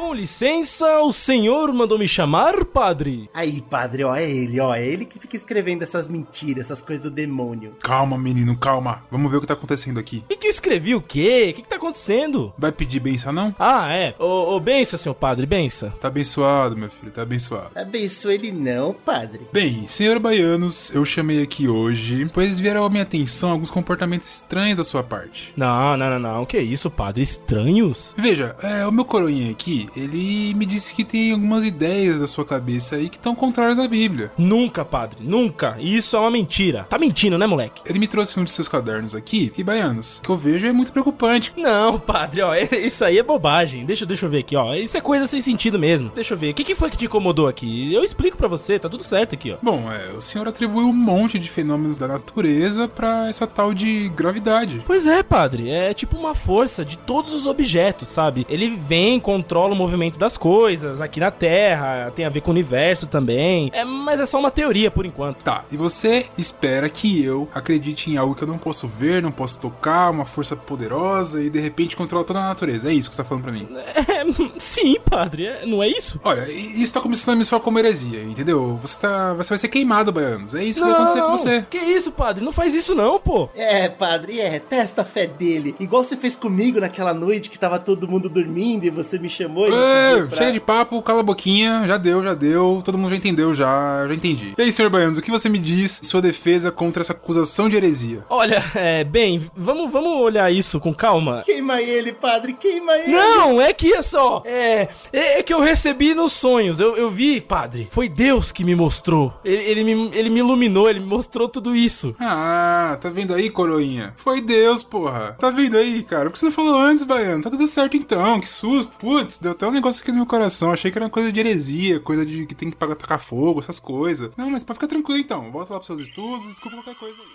Com licença, o senhor mandou me chamar, padre? Aí, padre, ó, é ele, ó, é ele que fica escrevendo essas mentiras, essas coisas do demônio. Calma, menino, calma. Vamos ver o que tá acontecendo aqui. E que eu escrevi o quê? O que, que tá acontecendo? Vai pedir benção, não? Ah, é. Ô, ô, bença, senhor padre, bença. Tá abençoado, meu filho, tá abençoado. Abençoa ele não, padre. Bem, senhor Baianos, eu chamei aqui hoje, pois vieram à minha atenção alguns comportamentos estranhos da sua parte. Não, não, não, não. Que isso, padre? Estranhos? Veja, é, o meu coroinha aqui, ele me disse que tem algumas ideias da sua cabeça aí que estão contrárias à Bíblia. Nunca, padre, nunca. Isso é uma mentira. Tá mentindo, né, moleque? Ele me trouxe um de seus cadernos aqui, e Baianos, o que eu vejo é muito preocupante. Não, padre, ó, isso aí é bobagem. Deixa, deixa eu ver aqui, ó. Isso é coisa sem sentido mesmo. Deixa eu ver. O que, que foi que te incomodou aqui? Eu explico pra você, tá tudo certo aqui, ó. Bom, é, o senhor atribuiu um monte de fenômenos da natureza pra essa tal de gravidade. Pois é, padre. É tipo uma força de todos os objetos, sabe? Ele vem, controla o movimento das coisas aqui na Terra, tem a ver com o universo também. É, mas é só uma teoria por enquanto. Tá, e você espera que eu acredite em algo que eu não posso ver, não posso tocar, uma força poderosa e de repente controla toda a natureza. É isso que você tá falando pra mim. É, sim, padre. É, não é isso? Olha, isso tá começando a me soar como heresia, entendeu? Você, tá, você vai ser queimado, Baianos. É isso que vai acontecer com você. Que isso, padre? Não faz isso não, pô. É, padre, é, testa a fé dele. Igual você fez comigo naquela noite que tava todo mundo dormindo e você me chamou me É, pra- chega de papo, cala a boquinha, já deu, já deu, todo mundo já entendeu, já, já entendi. E aí, senhor Baianos, o que você me diz em sua defesa contra essa acusação de heresia? Olha, é, bem, vamos, vamos olhar isso com calma. Queima ele, padre, queima ele. Não, é que é só. É, é, é que eu recebi nos sonhos. Eu, eu vi, padre. Foi Deus que me mostrou. Ele, ele, me, ele me iluminou, ele me mostrou tudo isso. Ah, tá vendo aí, coroinha? Foi Deus, porra. Tá vendo aí, cara? O que você não falou antes, Baiano? Tá tudo certo então, que susto. Putz, deu até um negócio aqui no meu coração. Achei que era coisa de heresia, coisa de que tem que pagar tacar fogo, essas coisas. Não, mas pode ficar tranquilo então. Volta lá pros seus estudos, desculpa qualquer coisa aí.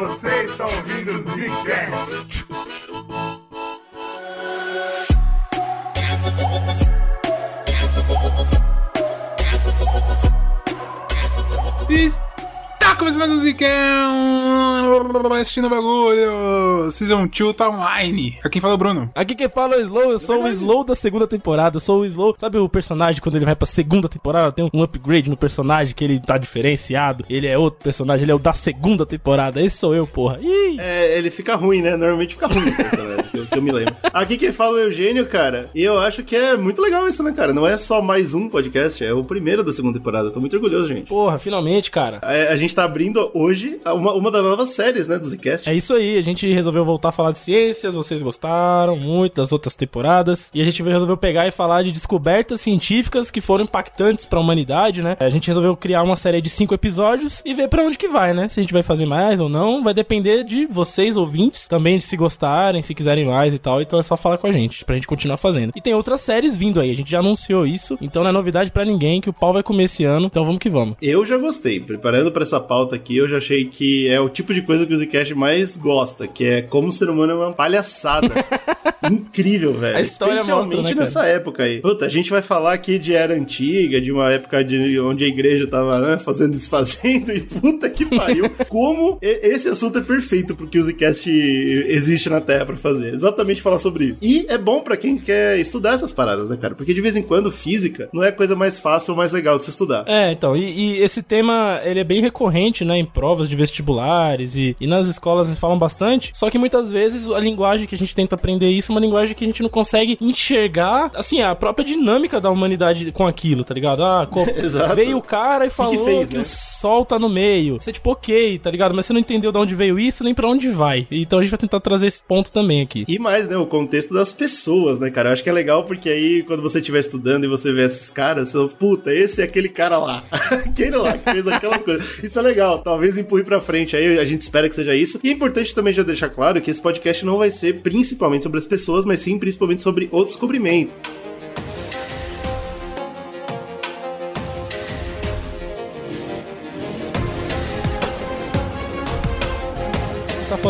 Você está ouvindo o Zcast. Está começando mais um Zicão! Assistindo o bagulho! Season 2 tá online. Aqui quem fala é o Bruno. Aqui quem fala é o Slow, eu sou o Slow da segunda temporada. Eu sou o Slow. Sabe o personagem quando ele vai pra segunda temporada? Tem um upgrade no personagem que ele tá diferenciado. Ele é outro personagem, ele é o da segunda temporada. Esse sou eu, porra. Ih! É, ele fica ruim, né? Normalmente fica ruim o personagem, que eu, que eu me lembro. Aqui quem fala é o Eugênio, cara. E eu acho que é muito legal isso, né, cara? Não é só mais um podcast, é o primeiro da segunda temporada. Eu tô muito orgulhoso, gente. Porra, finalmente, cara. É, a gente tá abrindo hoje uma, uma das novas séries, né, do Zcast. É isso aí, a gente resolveu voltar a falar de ciências, vocês gostaram muito das outras temporadas, e a gente resolveu pegar e falar de descobertas científicas que foram impactantes pra humanidade, né? A gente resolveu criar uma série de cinco episódios e ver pra onde que vai, né? Se a gente vai fazer mais ou não, vai depender de vocês, ouvintes, também de se gostarem, se quiserem mais e tal, então é só falar com a gente, pra gente continuar fazendo. E tem outras séries vindo aí, a gente já anunciou isso, então não é novidade pra ninguém que o pau vai comer esse ano, então vamos que vamos. Eu já gostei. Preparando pra essa pauta aqui, eu já achei que é o tipo de coisa que o Zcast mais gosta, que é como o ser humano é uma palhaçada. Incrível, velho. A história Especialmente mostra, né, nessa época aí. Puta, a gente vai falar aqui de era antiga, de uma época de onde a igreja tava né, fazendo e desfazendo, e puta que pariu. como esse assunto é perfeito porque o Zcast existe na Terra pra fazer. Exatamente falar sobre isso. E é bom pra quem quer estudar essas paradas, né, cara? Porque de vez em quando física não é a coisa mais fácil ou mais legal de se estudar. É, então, e, e esse tema, ele é bem recorrente, né, em provas de vestibulares e, e nas escolas eles falam bastante, só que muitas vezes a linguagem que a gente tenta aprender isso uma linguagem que a gente não consegue enxergar, assim, a própria dinâmica da humanidade com aquilo, tá ligado? Ah, veio o cara e falou que, fez, né? o sol tá no meio. Você, tipo, ok, tá ligado? Mas você não entendeu de onde veio isso, nem pra onde vai. Então a gente vai tentar trazer esse ponto também aqui. E mais, né, o contexto das pessoas, né, cara? Eu acho que é legal porque aí, quando você estiver estudando e você vê esses caras, você fala, puta, esse é aquele cara lá. aquele lá que fez aquelas coisas. Isso é legal, talvez empurre pra frente aí, a gente espera que seja isso. E é importante também já deixar claro que esse podcast não vai ser principalmente sobre as pessoas, mas sim principalmente sobre o descobrimento.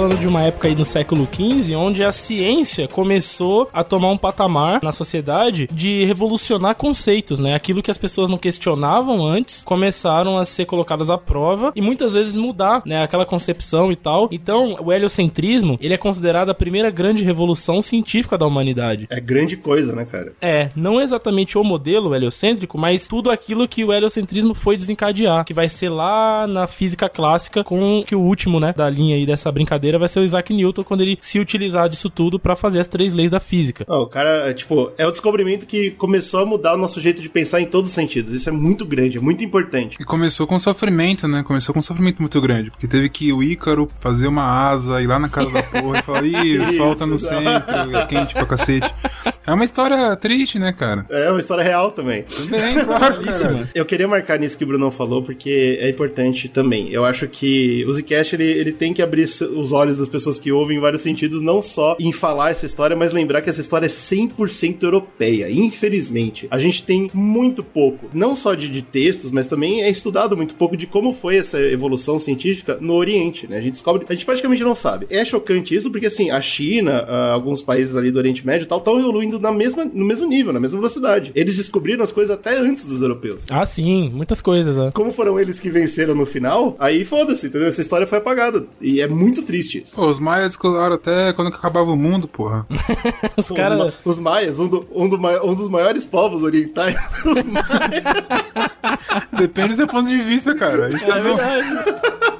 Falando de uma época aí no século XV, onde a ciência começou a tomar um patamar na sociedade de revolucionar conceitos, né? Aquilo que as pessoas não questionavam antes começaram a ser colocadas à prova e muitas vezes mudar, né? Aquela concepção e tal. Então, o heliocentrismo, ele é considerado a primeira grande revolução científica da humanidade. É grande coisa, né, cara? É, não exatamente o modelo heliocêntrico, mas tudo aquilo que o heliocentrismo foi desencadear, que vai ser lá na física clássica com que o último, né, da linha aí dessa brincadeira vai ser o Isaac Newton quando ele se utilizar disso tudo para fazer as três leis da física. Ó, o cara, é, tipo, é o descobrimento que começou a mudar o nosso jeito de pensar em todos os sentidos. Isso é muito grande, é muito importante. E começou com sofrimento, né? Começou com um sofrimento muito grande. Porque teve que o Ícaro fazer uma asa, ir lá na casa da porra e falar, ih, o sol tá no centro, é quente pra cacete. É uma história triste, né, cara? É uma história real também. Também, claro. Eu queria marcar nisso que o Brunão falou, porque é importante também. Eu acho que o Zcast, ele, ele tem que abrir os olhos das pessoas que ouvem em vários sentidos, não só em falar essa história, mas lembrar que essa história é 100% europeia, infelizmente. A gente tem muito pouco, não só de, de textos, mas também é estudado muito pouco de como foi essa evolução científica no Oriente, né? A gente descobre, a gente praticamente não sabe. É chocante isso, porque assim, a China, ah, alguns países ali do Oriente Médio e tal, estão evoluindo na mesma, no mesmo nível, na mesma velocidade. Eles descobriram as coisas até antes dos europeus. Ah, sim, muitas coisas, né? Como foram eles que venceram no final, aí foda-se, entendeu? Essa história foi apagada. E é muito triste isso. Pô, os maias descolaram até quando acabava o mundo, porra. Os Os, caras. ma- os maias, um, do- um do um dos maiores povos orientais, os maias. Depende do seu ponto de vista, cara. A gente tá É vendo- verdade.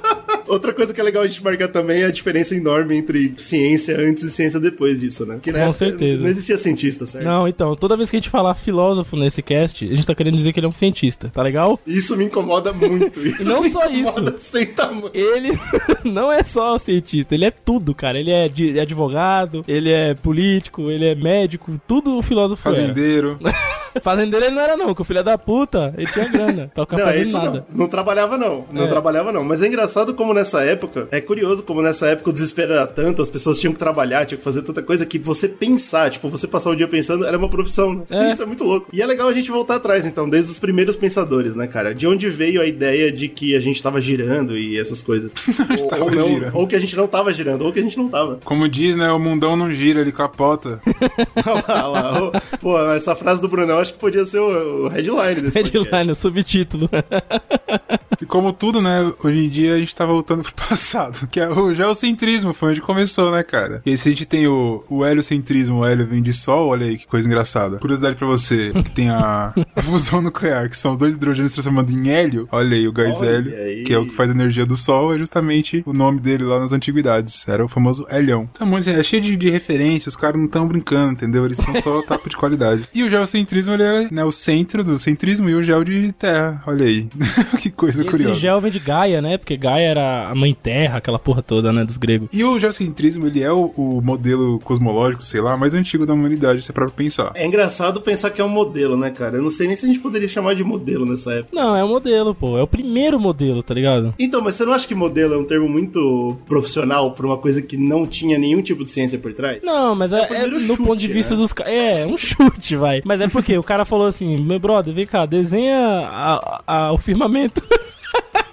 Outra coisa que é legal a gente marcar também é a diferença enorme entre ciência antes e ciência depois disso, né? Que, na Com certeza. Não existia cientista, certo? Não, então, toda vez que a gente falar filósofo nesse cast, a gente tá querendo dizer que ele é um cientista, tá legal? Isso me incomoda muito. Isso não só isso. Sem tamanho. Ele não é só cientista, ele é tudo, cara. Ele é de- advogado, ele é político, ele é médico, tudo o filósofo Fazendeiro. era. Fazendeiro ele não era não, porque o filho da puta, ele tinha grana pra ficar Não, é fazendo isso nada. não. Não trabalhava, não. Não É. trabalhava, não. Mas é engraçado como nessa época, é curioso como nessa época o desespero era tanto, as pessoas tinham que trabalhar, tinham que fazer tanta coisa, que você pensar, tipo, você passar o dia pensando, era uma profissão, né? É. Isso é muito louco. E é legal a gente voltar atrás, então, desde os primeiros pensadores, né, cara? De onde veio a ideia de que a gente tava girando e essas coisas. ou, ou não, girando. ou que a gente não tava girando, ou que a gente não tava. Como diz, né? O mundão não gira, ele capota. Olha lá, olha lá. Pô, essa frase do Brunão acho que podia ser o, o headline desse podcast. Headline, o subtítulo. E como tudo, né? Hoje em dia a gente tá voltando pro passado. Que é o geocentrismo, foi onde começou, né, cara? E aí se a gente tem o, o heliocentrismo, o hélio vem de sol, olha aí que coisa engraçada. Curiosidade pra você, que tem a, a fusão nuclear, que são os dois hidrogênios se transformando em hélio. Olha aí, o gás Olha hélio, aí. que é o que faz a energia do sol, é justamente o nome dele lá nas antiguidades. Era o famoso hélion. Então, muito, é cheio de, de referências, os caras não estão brincando, entendeu? Eles estão só tapa de qualidade. E o geocentrismo, ele é né, o centro do centrismo e o gel de terra. Olha aí. que coisa Esse curiosa. gel vem de Gaia, né? Porque Gaia era a mãe terra, aquela porra toda, né? Dos gregos. E o geocentrismo, ele é o, o modelo cosmológico, sei lá, mais antigo da humanidade, se é pra pensar. É engraçado pensar que é um modelo, né, cara? Eu não sei nem se a gente poderia chamar de modelo nessa época. Não, é o modelo, pô. É o primeiro modelo, tá ligado? Então, mas você não acha que modelo é um termo muito profissional pra uma coisa que não tinha nenhum tipo de ciência por trás? Não, mas é, é primeiro no chute, ponto de vista né? dos caras. É, um chute, vai. Mas é porque o cara falou assim: meu brother, vem cá, desenha a- a- o firmamento.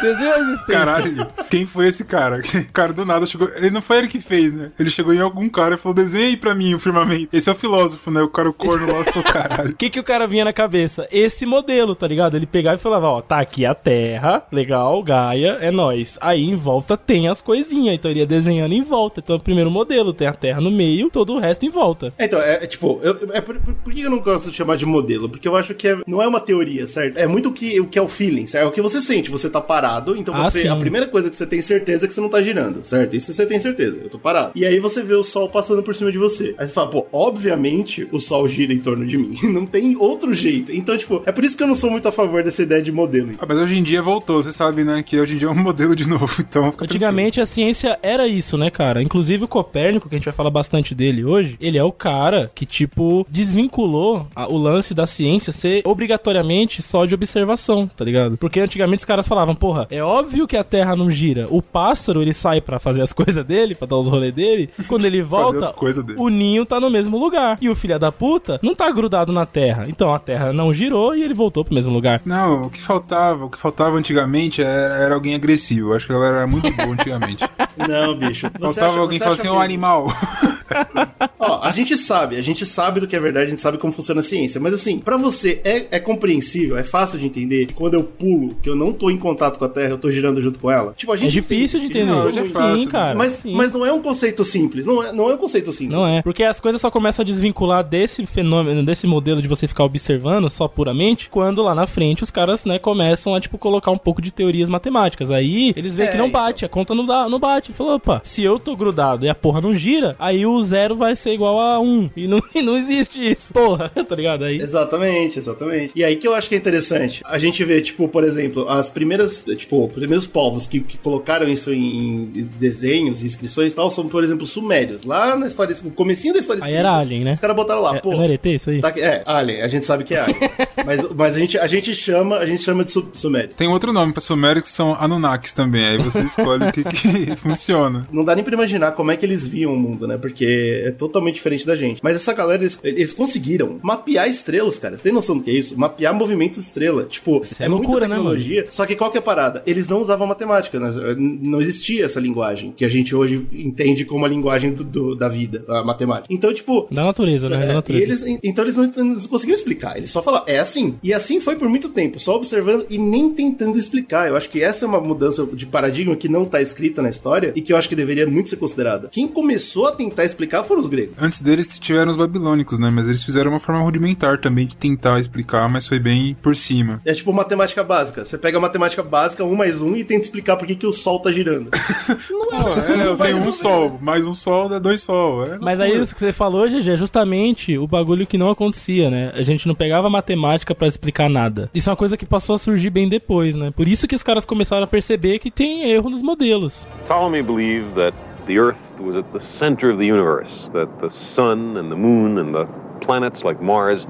desenha a existência. Caralho, quem foi esse cara? O cara do nada chegou. Ele não foi ele que fez, né? Ele chegou em algum cara e falou: desenha aí pra mim o firmamento. Esse é o filósofo, né? O cara, o corno lá, falou: caralho. O que, que o cara vinha na cabeça? Esse modelo, tá ligado? Ele pegava e falava, ó, tá aqui a Terra, legal, Gaia, é nóis. Aí em volta tem as coisinhas, então ele ia desenhando em volta. Então é o primeiro modelo, tem a Terra no meio, todo o resto em volta. É, Então, é, é tipo, eu- é por, por- por que eu não gosto de chamar de modelo? Porque eu acho que é- não é uma teoria, certo? É muito o que, o que é o feeling, certo? É o que você sente. Você tá parado, então Ah, você. sim. A primeira coisa que você tem certeza é que você não tá girando, certo? Isso você tem certeza, eu tô parado. E aí você vê o sol passando por cima de você. Aí você fala, pô, obviamente o sol gira em torno de mim. Não tem outro jeito. Então, tipo, é por isso que eu não sou muito a favor dessa ideia de modelo. Ah, mas hoje em dia voltou, você sabe, né? Que hoje em dia é um modelo de novo, então. fica Antigamente a ciência era isso, né, cara? Inclusive o Copérnico, que a gente vai falar bastante dele hoje, ele é o cara que, tipo, desvinculou a- o lance da ciência ser obrigatoriamente só de observação, tá ligado? Porque antigamente os caras falavam, porra, porra, é óbvio que a Terra não gira. O pássaro, ele sai pra fazer as coisas dele, pra dar os rolês dele. Quando ele volta, o ninho tá no mesmo lugar. E o filho da puta não tá grudado na Terra. Então a Terra não girou e ele voltou pro mesmo lugar. Não, o que faltava, o que faltava antigamente era, era alguém agressivo. Acho que a galera era muito boa antigamente. Não, bicho. Você faltava acha- alguém você falar acha assim, um animal. Ó, a gente sabe, a gente sabe do que é verdade, a gente sabe como funciona a ciência. Mas assim, pra você é, é compreensível, é fácil de entender que quando eu pulo, que eu não tô em contato com a Terra, eu tô girando junto com ela. Tipo, a É gente difícil de entende. entender. Não, é Sim, fácil, cara. Mas, sim. mas não é um conceito simples, não é, não é um conceito simples. Não é. Porque as coisas só começam a desvincular desse fenômeno, desse modelo de você ficar observando só puramente, quando lá na frente os caras, né, começam a, tipo, colocar um pouco de teorias matemáticas. Aí eles veem É, que não então. bate, a conta não, dá, não bate. Falou, opa, se eu tô grudado e a porra não gira, aí o zero vai ser igual a um. E não, e não existe isso. Porra, tá ligado? Aí. Exatamente, exatamente. E aí que eu acho que é interessante. A gente vê, tipo, por exemplo, as primeiras, tipo, os primeiros povos que, que colocaram isso em, em desenhos, inscrições e tal, são, por exemplo, sumérios. Lá na história, no comecinho da história Aí era Alien, né? Os caras botaram lá, É, pô. não era ET isso aí? Tá é, Alien, a gente sabe que é Alien. mas mas a, gente, a gente chama, a gente chama de su- sumério. Tem outro nome pra sumérios que são Anunnakis também. Aí você escolhe o que, que funciona. Não dá nem pra imaginar como é que eles viam o mundo, né? Porque é totalmente diferente da gente. Mas essa galera, eles, eles conseguiram mapear estrelas, cara. Você tem noção do que é isso? Mapear movimento estrela. Tipo, Isso é é, loucura, né, tecnologia. Só que qual que é a parada? Eles não usavam matemática, né? Não existia essa linguagem que a gente hoje entende como a linguagem do- do- da vida, a matemática. Então, tipo, Da natureza, né? é, Da e natureza. eles, então eles não, não conseguiam explicar. Eles só falaram, é assim. E assim foi por muito tempo, só observando e nem tentando explicar. Eu acho que essa é uma mudança de paradigma que não tá escrita na história e que eu acho que deveria muito ser considerada. Quem começou a tentar explicar foram os gregos. Antes deles tiveram os babilônicos, né? Mas eles fizeram uma forma rudimentar também de tentar explicar, mas foi bem por cima. É tipo matemática básica. Você pega a matemática básica, um mais um, e tenta explicar por que, que o sol tá girando. não É, eu vai tenho um sol, mais um sol dá dois sol. É Mas aí isso que você falou, GG, é justamente o bagulho que não acontecia, né? A gente não pegava matemática pra explicar nada. Isso é uma coisa que passou a surgir bem depois, né? Por isso que os caras começaram a perceber que tem erro nos modelos. Ptolemy believed that the Earth was at the center of the universe, that the sun and the moon and the planets like Mars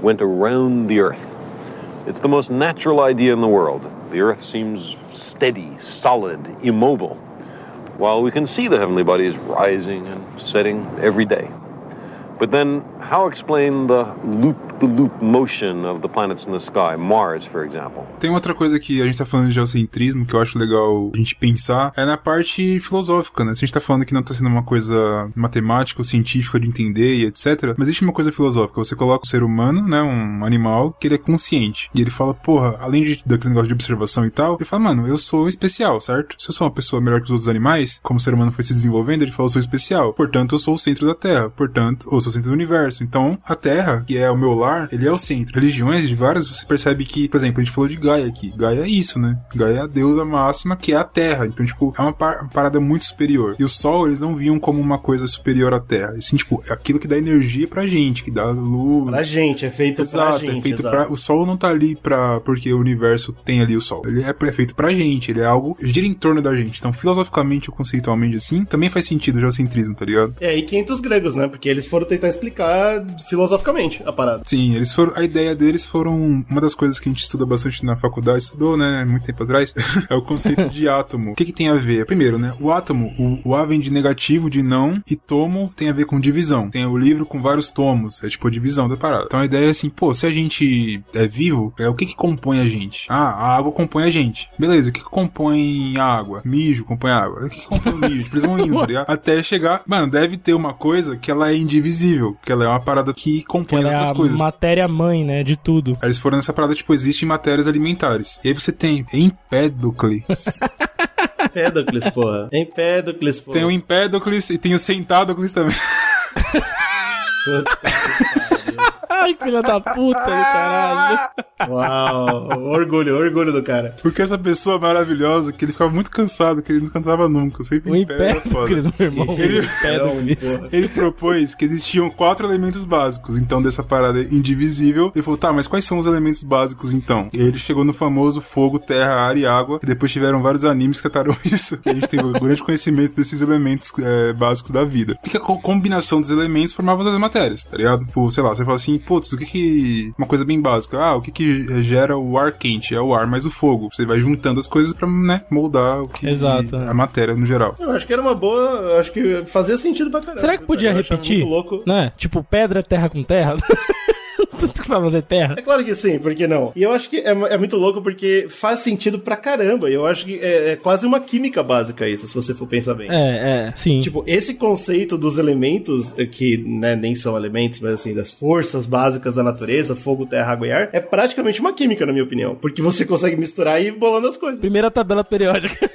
went around the Earth. It's the most natural idea in the world. The Earth seems steady, solid, immobile, while we can see the heavenly bodies rising and setting every day. But then, how explain the loop the loop motion of the planets in the sky, Mars, for example? Tem outra coisa que a gente tá falando de geocentrismo que eu acho legal a gente pensar, é na parte filosófica, né? Se a gente tá falando que não tá sendo uma coisa matemática ou científica de entender e etc, mas existe uma coisa filosófica. Você coloca o ser humano, né, um animal, que ele é consciente. E ele fala, porra, além de, daquele negócio de observação e tal, ele fala, mano, eu sou especial, certo? Se eu sou uma pessoa melhor que os outros animais, como o ser humano foi se desenvolvendo, ele fala, eu sou especial. Portanto, eu sou o centro da Terra. Portanto, eu sou o centro do universo. Então, a Terra, que é o meu lar, ele é o centro. Religiões de várias, você percebe que, por exemplo, a gente falou de Gaia aqui. Gaia é isso, né? Gaia é a deusa máxima, que é a Terra. Então, tipo, é uma, par- parada muito superior. E o Sol, eles não viam como uma coisa superior à Terra. Assim, tipo, é aquilo que dá energia pra gente, que dá luz. Pra gente, é feito Exato, pra gente. é feito exato. pra. O Sol não tá ali pra. porque o universo tem ali o Sol. Ele é, é feito pra gente, ele é algo. gira em torno da gente. Então, filosoficamente ou conceitualmente assim, também faz sentido o geocentrismo, tá ligado? É que entra os gregos, né? Porque eles foram tentar explicar filosoficamente a parada. Sim, eles foram. A ideia deles foram. Uma das coisas que a gente estuda bastante na faculdade, estudou, né? Muito tempo atrás, é o conceito de átomo. O que, que tem a ver? Primeiro, né? O átomo, o, o A vem de negativo, de não, e tomo tem a ver com divisão. Tem o livro com vários tomos, é tipo a divisão da parada. Então a ideia é assim, pô, se a gente é vivo, é o que que compõe a gente? Ah, a água compõe a gente. Beleza, o que que compõe a água? Mijo compõe a água. O que que compõe o mijo? Eles vão indo, tá ligado? Até chegar. Mano, deve ter uma coisa que ela é indivisível, que ela é uma parada que compõe Que as é outras a coisas. matéria-mãe, né? De tudo. Aí eles foram nessa parada, tipo, existem matérias alimentares. E aí você tem Empédocles. Empédocles, porra. Empédocles, porra. tem o Empédocles e tem o Centádocles também. Ai, filha da puta do caralho. Uau, orgulho, orgulho do cara. Porque essa pessoa maravilhosa, que ele ficava muito cansado, que ele não cansava nunca. Sempre O em pé era foda. Empédocles, meu irmão. Ele-. Ele propôs que existiam quatro elementos básicos, então dessa parada indivisível. Ele falou, tá, mas quais são os elementos básicos então? E ele chegou no famoso fogo, terra, ar e água. E depois tiveram vários animes que trataram isso. Que a gente tem um grande conhecimento desses elementos é, básicos da vida. E que a co- combinação dos elementos formava as matérias, tá ligado? Tipo, sei lá, você fala assim, putz, o que que... Uma coisa bem básica. Ah, o que que gera o ar quente? É o ar mais o fogo. Você vai juntando as coisas pra, né, moldar o que... Exato, é. A matéria no geral. Eu acho que era uma boa. Eu acho que fazia sentido pra caralho. Será que podia repetir? muito louco. Né? Tipo, pedra, terra com terra? Tudo que vai fazer terra. É claro que sim, por que não? E eu acho que é, é muito louco porque faz sentido pra caramba. Eu acho que é, é quase uma química básica isso, se você for pensar bem. É, é, sim. Tipo, esse conceito dos elementos, eh, que né, nem são elementos, mas assim, das forças básicas da natureza, fogo, terra, água e ar, é praticamente uma química, na minha opinião. Porque você consegue misturar e ir bolando as coisas. Primeira tabela periódica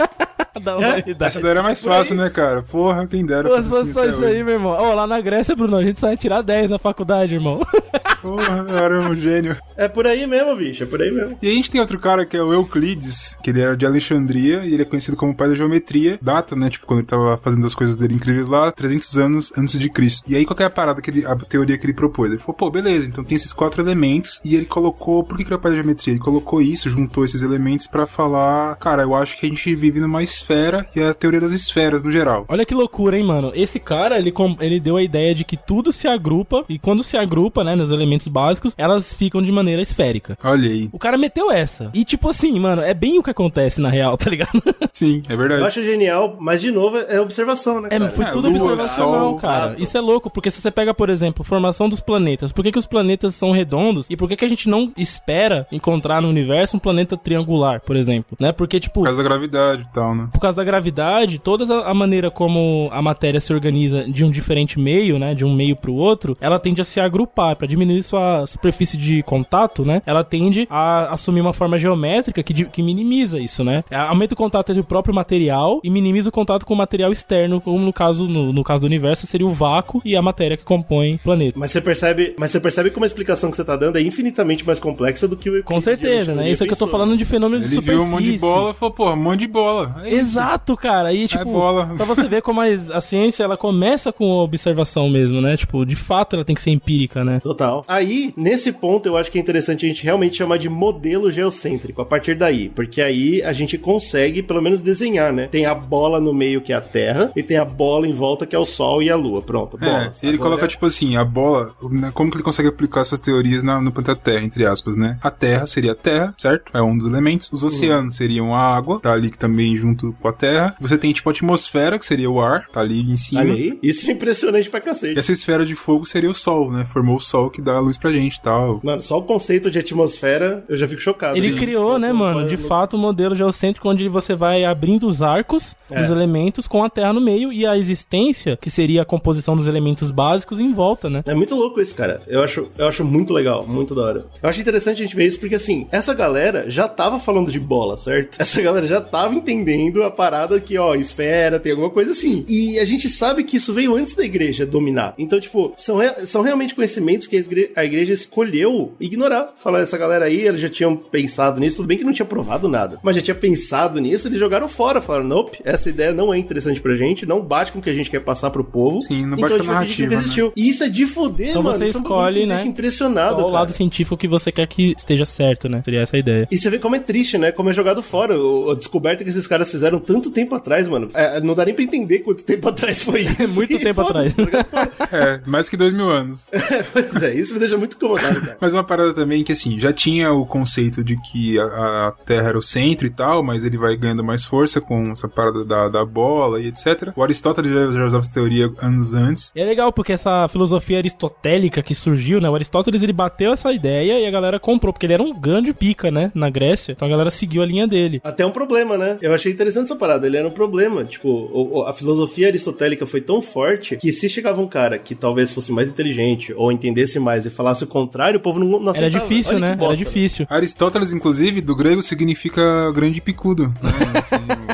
da humanidade. Essa daí era mais fácil, né, cara? Porra, quem dera. Pô, fazer se fosse só isso hoje. aí, meu irmão. Ó, lá na Grécia, Bruno, a gente só ia tirar 10 na faculdade, irmão. Porra, eu era um gênio. É por aí mesmo, bicho, é por aí mesmo. E a gente tem outro cara que é o Euclides, que ele era de Alexandria e ele é conhecido como pai da geometria. Data, né? Tipo, quando ele tava fazendo as coisas dele incríveis lá, 300 anos antes de Cristo. E aí, qual que é a parada que ele, a teoria que ele propôs? Ele falou, pô, beleza, então tem esses quatro elementos e ele colocou, por que que ele é o pai da geometria? Ele colocou isso, juntou esses elementos pra falar, cara, eu acho que a gente vive numa esfera e é a teoria das esferas no geral. Olha que loucura, hein, mano. Esse cara, ele, com- ele deu a ideia de que tudo se agrupa, e quando se agrupa, né, nos elementos básicos, elas ficam de maneira esférica. Olha aí. O cara meteu essa. E tipo assim, mano, é bem o que acontece na real, tá ligado? Sim, é Eu verdade. acho genial, mas de novo é observação, né? É, cara? foi É, tudo lua, observacional, sol, cara. Isso é louco, porque se você pega, por exemplo, formação dos planetas, por que, que os planetas são redondos e por que, que a gente não espera encontrar no universo um planeta triangular, por exemplo? Né? Porque, tipo, Por causa da gravidade e tal, né? por causa da gravidade, toda a a maneira como a matéria se organiza de um diferente meio, né, de um meio pro outro, ela tende a se agrupar Pra diminuir sua superfície de contato, né? Ela tende a assumir uma forma geométrica que, que minimiza isso, né? É, Aumenta o contato entre o próprio material e minimiza o contato com o material externo, como no caso no, no caso do universo seria o vácuo e a matéria que compõe o planeta. Mas você percebe, mas você percebe como a explicação que você tá dando é infinitamente mais complexa do que o Com certeza, né? Isso é que eu tô falando de fenômeno de Ele superfície. viu um monte de bola e falou, pô, um monte de bola. É isso. Exato, cara. E tipo, bola. pra você ver como a, a ciência ela começa com observação mesmo, né? Tipo, de fato ela tem que ser empírica, né? Total. Aí, nesse ponto, eu acho que é interessante a gente realmente chamar de modelo geocêntrico, a partir daí. Porque aí a gente consegue, pelo menos, desenhar, né? Tem a bola no meio, que é a Terra, e tem a bola em volta, que é o Sol e a Lua. Pronto, É, bola. ele Agora- coloca, tipo assim, a bola. né, Como que ele consegue aplicar essas teorias na- no planeta Terra, entre aspas, né? A Terra seria a Terra, certo? É um dos elementos. Os oceanos seriam a água, tá ali que também junto com a Terra. Você tem, tipo, a atmosfera, que seria o ar, tá ali em cima. Aí. Isso é impressionante pra E cacete. essa esfera de fogo seria o Sol, né? Formou o Sol que dá a luz pra gente e tal. Mano, só o conceito de atmosfera, eu já fico chocado. Ele Sim. criou, né, mano, de fato, um modelo geocêntrico onde você vai abrindo os arcos É. dos elementos com a Terra no meio e a existência, que seria a composição dos elementos básicos, em volta, né? É muito louco isso, cara. Eu acho, eu acho muito legal, muito da hora. Eu acho interessante a gente ver isso porque, assim, essa galera já tava falando de bola, certo? Essa galera já tava entendendo a parada que, ó, esfera, tem alguma coisa assim. E a gente sabe que isso veio antes da igreja dominar. Então, tipo, são, são realmente conhecimentos que a a igreja escolheu ignorar. Falar, essa galera aí, eles já tinham pensado nisso. Tudo bem que não tinha provado nada, mas já tinha pensado nisso, eles jogaram fora. Falaram, nope, essa ideia não é interessante pra gente, não bate com o que a gente quer passar pro povo. Sim, não então bate a com a narrativa, né? existiu. E isso é de foder, Então mano. você Isso é um escolhe, né, impressionado, Qual o lado científico que você quer que esteja certo, né? Seria essa a ideia. E você vê como é triste, né? Como é jogado fora. A descoberta que esses caras fizeram tanto tempo atrás, mano. É, não dá nem pra entender quanto tempo atrás foi isso. Muito tempo atrás. tá? É, mais que dois mil anos. pois é, isso deixa muito incomodado, cara. Mas uma parada também que, assim, já tinha o conceito de que a, a Terra era o centro e tal, mas ele vai ganhando mais força com essa parada da, da bola e etc. O Aristóteles já, já usava essa teoria anos antes. E é legal porque essa filosofia aristotélica que surgiu, né? O Aristóteles ele bateu essa ideia e a galera comprou, porque ele era um grande pica, né? Na Grécia. Então a galera seguiu a linha dele. Até um problema, né? Eu achei interessante essa parada. Ele era um problema. Tipo, o- o- a filosofia aristotélica foi tão forte que se chegava um cara que talvez fosse mais inteligente ou entendesse mais falasse o contrário, o povo não, não Era aceitava. difícil, Olha né? Era bosta, difícil. Aristóteles, inclusive, do grego significa grande picudo. Né?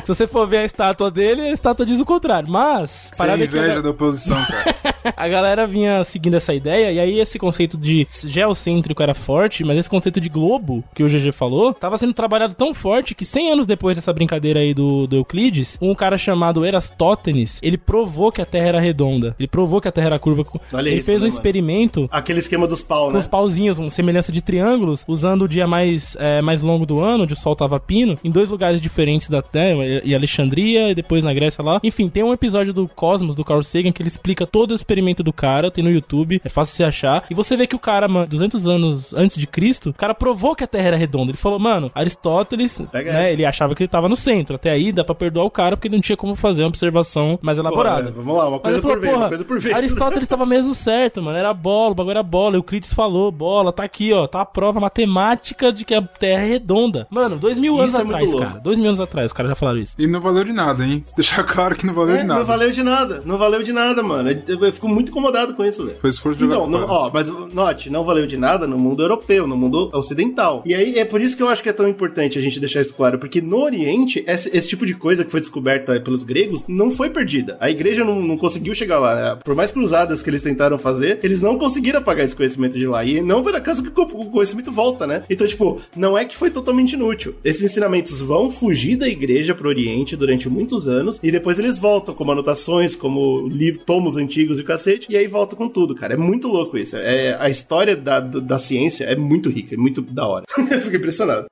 Se você for ver a estátua dele, a estátua diz o contrário. Mas, Sem parada é inveja da oposição, cara. a galera vinha seguindo essa ideia, e aí esse conceito de geocêntrico era forte, mas esse conceito de globo, que o GG falou, tava sendo trabalhado tão forte que 100 anos depois dessa brincadeira aí do, do Euclides, um cara chamado Erastótenes, ele provou que a Terra era redonda. Ele provou que a Terra era curva. Olha ele isso, fez um né, mano? experimento Aquele esquema dos pau, com né? os pauzinhos, uma semelhança de triângulos, usando o dia mais, é, mais longo do ano, onde o sol tava pino, em dois lugares diferentes da Terra. Em Alexandria e depois na Grécia lá. Enfim, tem um episódio do Cosmos, do Carl Sagan, que ele explica todo o experimento do cara, tem no YouTube, é fácil você achar. E você vê que o cara, mano, 200 anos antes de Cristo, o cara provou que a Terra era redonda. Ele falou, mano, Aristóteles, Pega né, essa. ele achava que ele tava no centro. Até aí dá pra perdoar o cara porque ele não tinha como fazer uma observação mais elaborada. é, vamos lá, uma coisa por falou, vez, uma coisa por vez. Aristóteles estava mesmo certo, mano. Era bola, o bagulho era bola. E o Euclides falou, bola, tá aqui, ó. Tá a prova matemática de que a Terra é redonda. Mano, dois mil anos Isso é muito atrás, cara. Dois mil anos atrás, os caras já falaram isso. E não valeu de nada, hein? Deixar claro que não valeu É, de nada. não valeu de nada, não valeu de nada, mano. Eu, eu fico muito incomodado com isso, velho. Foi esforço de Então, não- ó, mas note, não valeu de nada no mundo europeu, no mundo ocidental. E aí é por isso que eu acho que é tão importante a gente deixar isso claro, porque no Oriente, esse, esse tipo de coisa que foi descoberta pelos gregos não foi perdida. A igreja não, não conseguiu chegar lá. né? Por mais cruzadas que eles tentaram fazer, eles não conseguiram apagar esse conhecimento de lá. E não por acaso que o conhecimento volta, né? Então, tipo, não é que foi totalmente inútil. Esses ensinamentos vão fugir da igreja pro Oriente durante muitos anos e depois eles voltam como anotações, como livros, tomos antigos e cacete, e aí volta com tudo, cara. É muito louco isso. É, a história da, da ciência é muito rica, é muito da hora. Eu fico impressionado.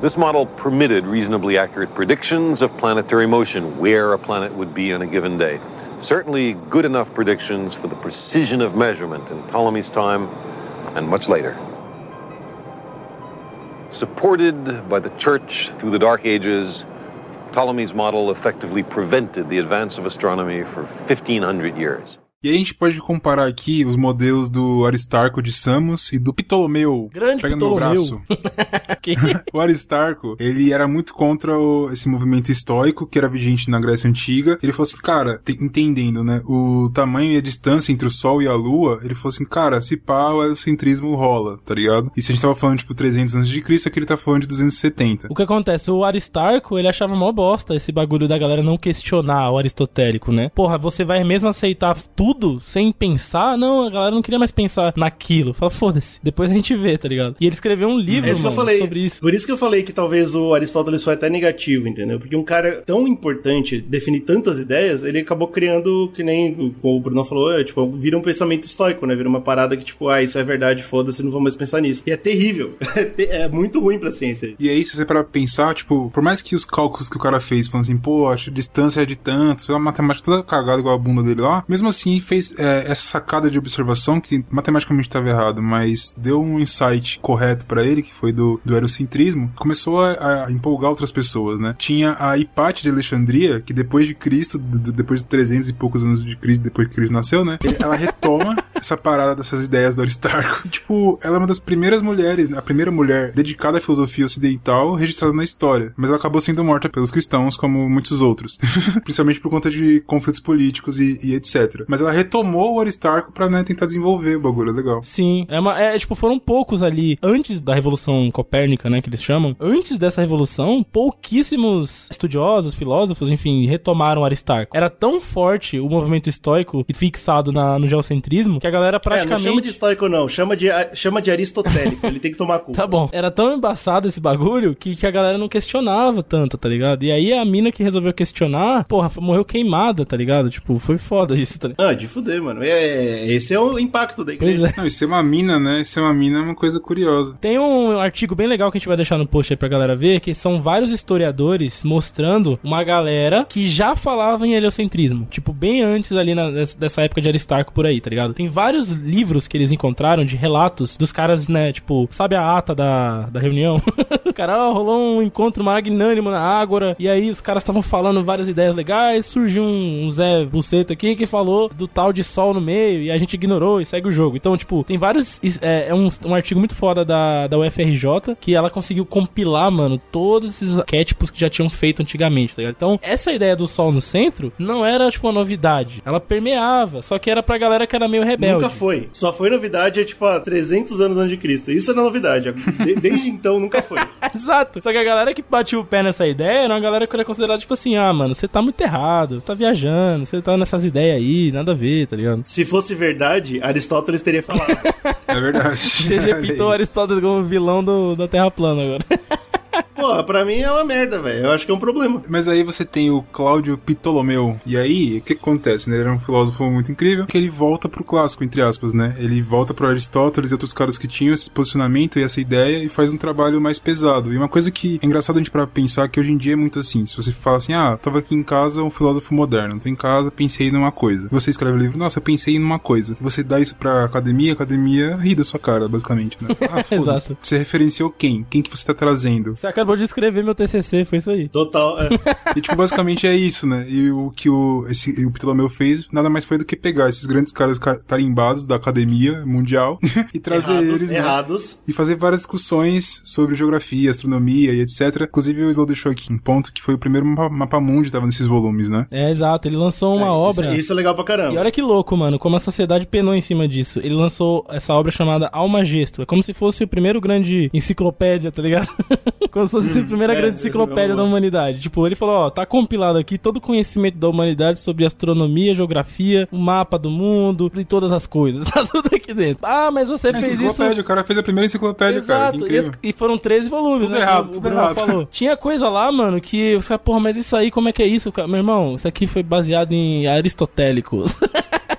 This model permitted reasonably accurate predictions of planetary motion, where a planet would be on a given day. Certainly good enough predictions for the precision of measurement in Ptolemy's time and much later. Supported by the Church through the Dark Ages, Ptolemy's model effectively prevented the advance of astronomy for 1500 years. E aí a gente pode comparar aqui os modelos do Aristarco de Samos e do Ptolomeu. Grande Pega Ptolomeu. no meu braço. O Aristarco, ele era muito contra o- esse movimento estoico que era vigente na Grécia Antiga. Ele falou assim, cara, te- entendendo, né, o tamanho e a distância entre o Sol e a Lua, ele falou assim, cara, se pá, o heliocentrismo rola, tá ligado? E se a gente tava falando, tipo, 300 anos de Cristo, aqui ele tá falando de 270. O que acontece? O Aristarco, ele achava mó bosta esse bagulho da galera não questionar o aristotélico, né? Porra, você vai mesmo aceitar tudo sem pensar? Não, a galera não queria mais pensar naquilo. Fala, foda-se. Depois a gente vê, tá ligado? E ele escreveu um livro, É isso que eu mano, falei. sobre isso. Por isso que eu falei que talvez o Aristóteles foi até negativo, entendeu? Porque um cara tão importante, definir tantas ideias, ele acabou criando, que nem como o Bruno falou, é, tipo, vira um pensamento estoico, né? Vira uma parada que, tipo, ah, isso é verdade, foda-se, não vou mais pensar nisso. E é terrível. É é muito ruim pra ciência. E aí, se você parar pra pensar, tipo, por mais que os cálculos que o cara fez, falando assim, pô, acho a distância é de tanto, uma matemática toda cagada igual a bunda dele lá, mesmo assim fez é, essa sacada de observação, que matematicamente estava errado, mas deu um insight correto pra ele, que foi do, do eurocentrismo, começou a, a empolgar outras pessoas, né? Tinha a Hipátia de Alexandria, que depois de Cristo, depois de 300 e poucos anos de Cristo, depois que Cristo nasceu, né? ela retoma essa parada dessas ideias do Aristarco. E, tipo, ela é uma das primeiras mulheres, né? a primeira mulher dedicada à filosofia ocidental registrada na história. Mas ela acabou sendo morta pelos cristãos, como muitos outros. Principalmente por conta de conflitos políticos e, e etc. Mas ela retomou o Aristarco pra né, tentar desenvolver o bagulho, é legal. Sim, é, uma, é tipo, foram poucos ali, antes da Revolução Copérnica, né, que eles chamam, antes dessa revolução, pouquíssimos estudiosos, filósofos, enfim, retomaram Aristarco. Era tão forte o movimento estoico e fixado na, no geocentrismo que a galera É, não praticamente... chama de estoico, não. Chama de, chama de aristotélico. ele tem que tomar culpa. Tá bom. Era tão embaçado esse bagulho que, que a galera não questionava tanto, tá ligado? E aí a mina que resolveu questionar, porra, morreu queimada, tá ligado? Tipo, foi foda isso, tá ligado? Ah, de fuder, mano. É, é- esse é o impacto da igreja. Pois é. Não, e ser uma mina, né? Ser uma mina é uma coisa curiosa. Tem um artigo bem legal que a gente vai deixar no post aí pra galera ver, que são vários historiadores mostrando uma galera que já falava em heliocentrismo. Tipo, bem antes ali na- dessa- dessa época de Aristarco por aí, tá ligado? Tem vários livros que eles encontraram de relatos dos caras, né? Tipo, sabe a ata da, da reunião? o cara, ó, rolou um encontro magnânimo na Ágora, e aí os caras estavam falando várias ideias legais, surgiu um, um Zé Buceta aqui que falou do tal de sol no meio, e a gente ignorou e segue o jogo. Então, tipo, tem vários. É, é um, um artigo muito foda da, da UFRJ que ela conseguiu compilar, mano, todos esses arquétipos que já tinham feito antigamente, tá ligado? Então, essa ideia do sol no centro não era, tipo, uma novidade. Ela permeava, só que era pra galera que era meio rebelde. Nunca foi. Só foi novidade, tipo, há 300 anos antes de Cristo. Isso era novidade. De- desde então, nunca foi. Exato. Só que a galera que batia o pé nessa ideia era uma galera que era considerada, tipo assim, ah, mano, você tá muito errado, tá viajando, você tá nessas ideias aí, nada a ver, tá ligado? Se fosse verdade, Aristóteles teria falado. É verdade. Ele pintou Aristóteles como vilão do, da Terra plana agora. Porra, pra mim é uma merda, velho. Eu acho que é um problema. Mas aí você tem o Cláudio Ptolomeu. E aí, o que acontece, né? Ele era um filósofo muito incrível, que ele volta pro clássico, entre aspas, né? Ele volta pro Aristóteles e outros caras que tinham esse posicionamento e essa ideia e faz um trabalho mais pesado. E uma coisa que é engraçado a gente para pensar que hoje em dia é muito assim. Se você fala assim, ah, tava aqui em casa um filósofo moderno, tô em casa, pensei numa coisa. Você escreve o livro, nossa, eu pensei numa coisa. Você dá isso pra academia, a academia ri da sua cara, basicamente, né? Ah, foda-se. Exato. Você referenciou quem? Quem que você tá trazendo? Você acabou de escrever meu TCC, foi isso aí. Total. É. E, tipo, basicamente é isso, né? E o que o, esse, o Ptolomeu fez nada mais foi do que pegar esses grandes caras ca- tarimbados da academia mundial e trazer errados, eles, né? errados. E fazer várias discussões sobre geografia, astronomia e etc. Inclusive, o Slow deixou aqui um ponto que foi o primeiro mapa, mapa mundi que tava nesses volumes, né? É, exato. Ele lançou uma É, obra. Isso, isso é legal pra caramba. E olha que louco, mano, como a sociedade penou em cima disso. Ele lançou essa obra chamada Alma Gesto. É como se fosse o primeiro grande enciclopédia, tá ligado? como se fosse a primeira é, grande é, enciclopédia é, da humanidade. Tipo, ele falou, ó, tá compilado aqui todo o conhecimento da humanidade sobre astronomia, geografia, o mapa do mundo e todas as coisas. Tá tudo aqui dentro. Ah, mas você fez isso... enciclopédia, o cara fez a primeira enciclopédia, cara. Que Exato, e, e foram 13 volumes, Tudo né? errado, o tudo Bruno errado. falou. Tinha coisa lá, mano, que fala, porra, mas isso aí, como é que é isso? cara? Meu irmão, isso aqui foi baseado em aristotélicos.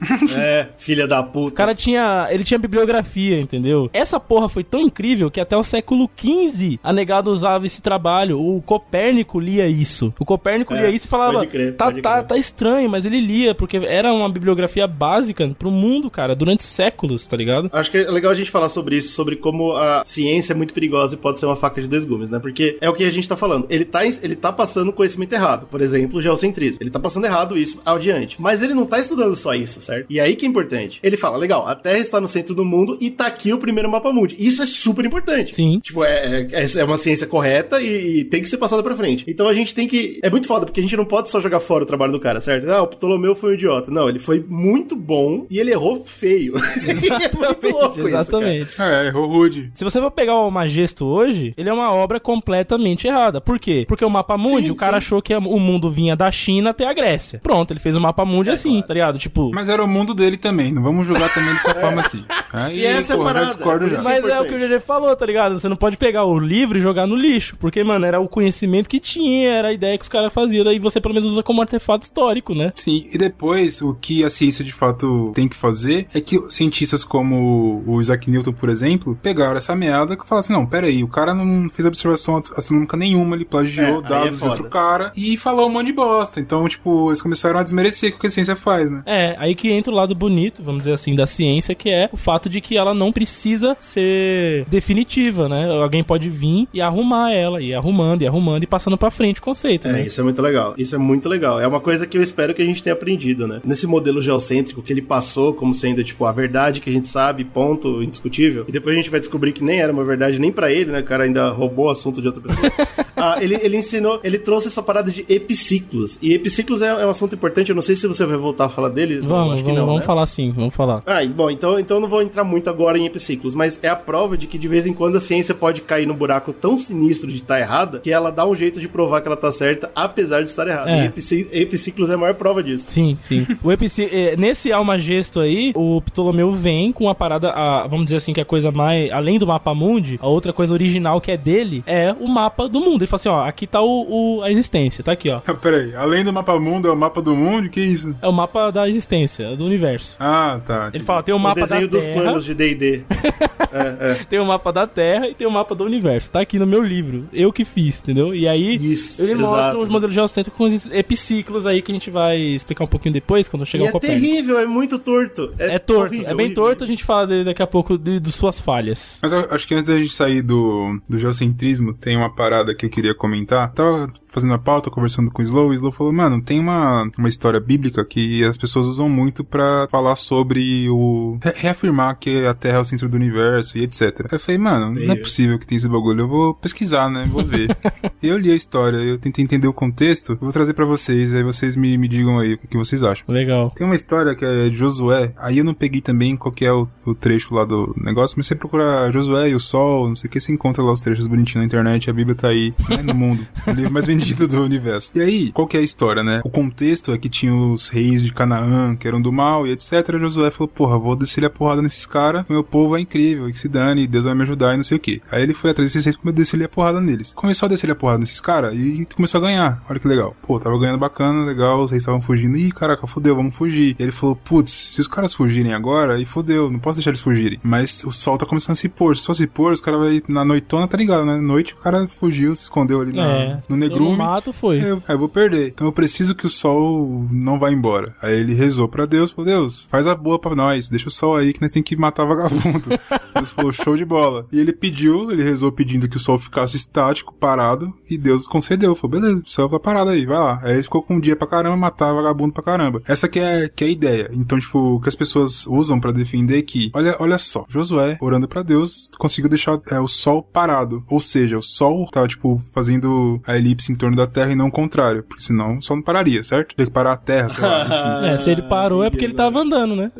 É, filha da puta. O cara tinha. Ele tinha bibliografia, entendeu? Essa porra foi tão incrível que até o século XV a negada usava esse trabalho. O Copérnico lia isso. O Copérnico É, lia isso e falava: crer, tá, tá, tá estranho, mas ele lia, porque era uma bibliografia básica pro mundo, cara, durante séculos, tá ligado? Acho que é legal a gente falar sobre isso, sobre como a ciência é muito perigosa e pode ser uma faca de dois gumes, né? Porque é o que a gente tá falando. Ele tá, ele tá passando conhecimento errado. Por exemplo, o geocentrismo. Ele tá passando errado isso adiante. Mas ele não tá estudando só isso, certo? E aí que é importante. Ele fala, legal, a Terra está no centro do mundo e tá aqui o primeiro mapa mundi. Isso é super importante. Sim. Tipo, é, é, é uma ciência correta e, e tem que ser passada pra frente. Então a gente tem que. É muito foda, porque a gente não pode só jogar fora o trabalho do cara, certo? Ah, o Ptolomeu foi um idiota. Não, ele foi muito bom e ele errou feio. é muito louco isso, cara. exatamente. É, errou rude. Se você for pegar o Majesto hoje, ele é uma obra completamente errada. Por quê? Porque o mapa mundi, Sim, o cara sim. achou que o mundo vinha da China até a Grécia. Pronto, ele fez o mapa mundi assim, É, claro. tá ligado? Tipo. Mas era o mundo dele também, não vamos julgar também dessa forma assim. Aí, E essa é porra, parada, discordo já. Mas é, o que o GG falou, tá ligado? Você não pode pegar o livro e jogar no lixo. Porque, mano, era o conhecimento que tinha, era a ideia que os caras faziam. Daí você pelo menos usa como artefato histórico, né? Sim, e depois o que a ciência de fato tem que fazer é que cientistas como o Isaac Newton, por exemplo, pegaram essa meada e falaram assim: não, pera aí, o cara não fez observação astronômica nenhuma, ele plagiou É, é dados de foda. outro cara e falou um monte de bosta. Então, tipo, eles começaram a desmerecer o que a ciência faz, né? É, aí que entra o lado bonito, vamos dizer assim, da ciência, que é o fato de que ela não precisa ser definitiva, né? Alguém pode vir e arrumar ela, e arrumando, e arrumando, e passando pra frente o conceito, É, né? isso é muito legal. Isso é muito legal. É uma coisa que eu espero que a gente tenha aprendido, né? Nesse modelo geocêntrico que ele passou como sendo, tipo, a verdade que a gente sabe, ponto, indiscutível. E depois a gente vai descobrir que nem era uma verdade nem pra ele, né? O cara ainda roubou o assunto de outra pessoa. Ah, ele, ele ensinou, ele trouxe essa parada de epiciclos. E epiciclos é, é um assunto importante. Eu não sei se você vai voltar a falar dele. Vamos, acho que vamos, não, vamos né? falar sim, vamos falar. Ah, bom, então, então eu não vou entrar muito agora em epiciclos, mas é a prova de que de vez em quando a ciência pode cair num buraco tão sinistro de estar errada que ela dá um jeito de provar que ela tá certa, apesar de estar errada. É. E epici- epiciclos é a maior prova disso. Sim, sim. o epici eh, nesse Alma Gesto aí, o Ptolomeu vem com a parada, a, vamos dizer assim, que a coisa mais. Além do mapa mundi, a outra coisa original que é dele é o mapa do mundo. Fala assim: ó, aqui tá o, o- a existência, tá aqui, ó. Pera aí, além do mapa mundo, é o mapa do mundo? Que isso? É o mapa da existência, do universo. Ah, tá. Ele fala: tem o O mapa da desenho dos Terra, planos de D&D. é, é. tem o mapa da Terra e tem o mapa do universo. Tá aqui no meu livro. Eu que fiz, entendeu? E aí. Isso, Ele mostra exato. os modelos geocêntricos com os epiciclos aí que a gente vai explicar um pouquinho depois, quando chegar E o é Copérnico. terrível, é muito torto. É torto, horrível, é bem horrível. torto, a gente fala dele daqui a pouco de, de suas falhas. Mas eu acho que antes da gente sair do, do geocentrismo, tem uma parada que eu queria comentar. Tava fazendo a pauta, conversando com o Slow, o Slow falou, mano, tem uma, uma história bíblica que as pessoas usam muito pra falar sobre o... re- reafirmar que a Terra é o centro do universo e etc. Eu falei, mano, não é possível que tem esse bagulho, eu vou pesquisar, né, vou ver. eu li a história, eu tentei entender o contexto, eu vou trazer pra vocês, aí vocês me, me digam aí o que, que vocês acham. Legal. Tem uma história que é de Josué, aí eu não peguei também qual que é o, o trecho lá do negócio, mas você procura Josué e o Sol, não sei o que, você encontra lá os trechos bonitinhos na internet, a Bíblia tá aí né, no mundo. O livro mais vendido do universo. E aí, qual que é a história, né? O contexto é que tinha os reis de Canaã, que eram do mal e etc. E Josué falou, porra, vou descer a porrada nesses caras, meu povo é incrível, e que se dane, Deus vai me ajudar e não sei o que. Aí ele foi atrás desses reis pra descer a porrada neles. Começou a descer a porrada nesses caras e começou a ganhar. Olha que legal. Pô, tava ganhando bacana, legal, os reis estavam fugindo. Ih, caraca, fodeu, vamos fugir. E ele falou, putz, se os caras fugirem agora, aí fodeu, não posso deixar eles fugirem. Mas o sol tá começando a se pôr. Se só se pôr, os caras na noitona, tá ligado, né? Noite o cara fugiu, se escondeu ali na, É. no No negrume. mato foi. Eu, aí eu vou perder. Então eu preciso que o sol não vá embora. Aí ele rezou pra Deus, falou, Deus, faz a boa pra nós, deixa o sol aí que nós tem que matar vagabundo. Deus falou, show de bola. E ele pediu, ele rezou pedindo que o sol ficasse estático, parado, e Deus concedeu. Falou, beleza, o sol tá parado aí, vai lá. Aí ele ficou com um dia pra caramba, matar vagabundo pra caramba. Essa que é, que é a ideia. Então, tipo, o que as pessoas usam pra defender é que, olha, olha só, Josué, orando pra Deus, conseguiu deixar é, o sol parado. Ou seja, o sol tava, tipo, fazendo a elipse em torno da Terra e não o contrário. Porque senão sol não pararia, certo? Teria que parar a Terra, sei lá. enfim. É, se ele parou é porque ele tava andando, né?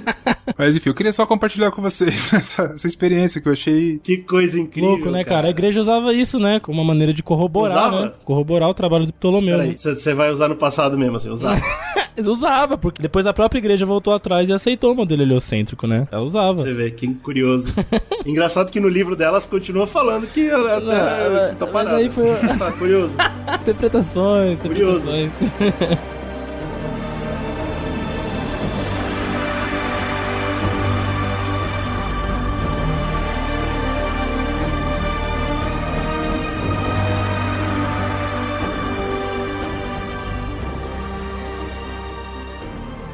Mas enfim, eu queria só compartilhar com vocês essa, essa experiência que eu achei. Que coisa incrível. Louco, né, cara? A igreja usava isso, né? Como uma maneira de corroborar, Usava? né? Corroborar o trabalho do Ptolomeu. Peraí, né? você vai usar no passado mesmo, assim, usar. Usava, porque depois a própria igreja voltou atrás e aceitou o modelo heliocêntrico, né? Ela usava. Você vê, que curioso. Engraçado que no livro delas continua falando que ela a Terra mas- tá mas aí foi- Tá curioso. Interpretações, Curioso.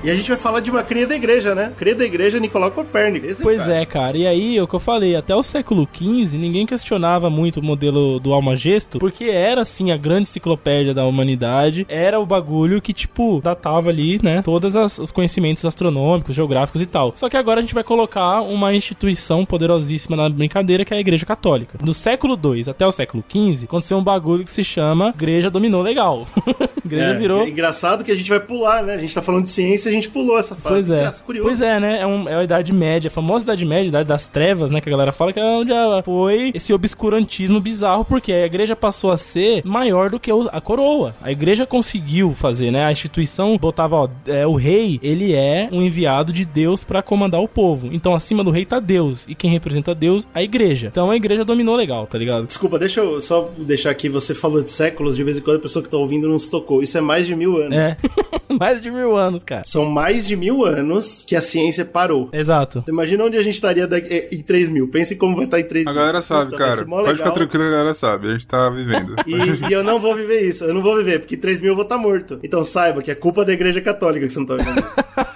E a gente vai falar de uma cria da igreja, né? Cria da igreja Nicolau Copérnico. Esse Pois cara. é, cara. E aí, o que eu falei, até o século XV, ninguém questionava muito o modelo do Almagesto, porque era, assim, a grande enciclopédia da humanidade. Era o bagulho que, tipo, datava ali, né, todos as- os conhecimentos astronômicos, geográficos e tal. Só que agora a gente vai colocar uma instituição poderosíssima na brincadeira, que é a Igreja Católica. Do século II até o século XV, aconteceu um bagulho que se chama Igreja Dominou Legal. igreja É, virou... é engraçado que a gente vai pular, né? A gente tá falando de ciência, a gente pulou essa fase. Pois é. Curioso. Pois é, né? É, um- é a Idade Média, a famosa Idade Média, Idade das Trevas, né? Que a galera fala que é onde a- foi esse obscurantismo bizarro, porque a igreja passou a ser maior do que a coroa. A igreja conseguiu fazer, né? A instituição botava, ó, é, o rei, ele é um enviado de Deus pra comandar o povo. Então acima do rei tá Deus. E quem representa Deus? A igreja. Então a igreja dominou legal, tá ligado? Desculpa, deixa eu só deixar aqui. Você falou de séculos, de vez em quando a pessoa que tá ouvindo não se tocou. Isso é mais de mil anos. É. Mais de mil anos, cara. São mais de mil anos que a ciência parou. Exato. Você Imagina onde a gente estaria daqui, eh, em 3 mil. Pense como vai estar em 3 A mil. galera sabe, Puta, vai cara. Pode legal. ficar tranquilo, a galera sabe. A gente tá vivendo. E, e eu não vou viver isso. Eu não vou viver, porque 3 mil eu vou estar morto. Então saiba que é culpa da igreja católica que você não tá vivendo.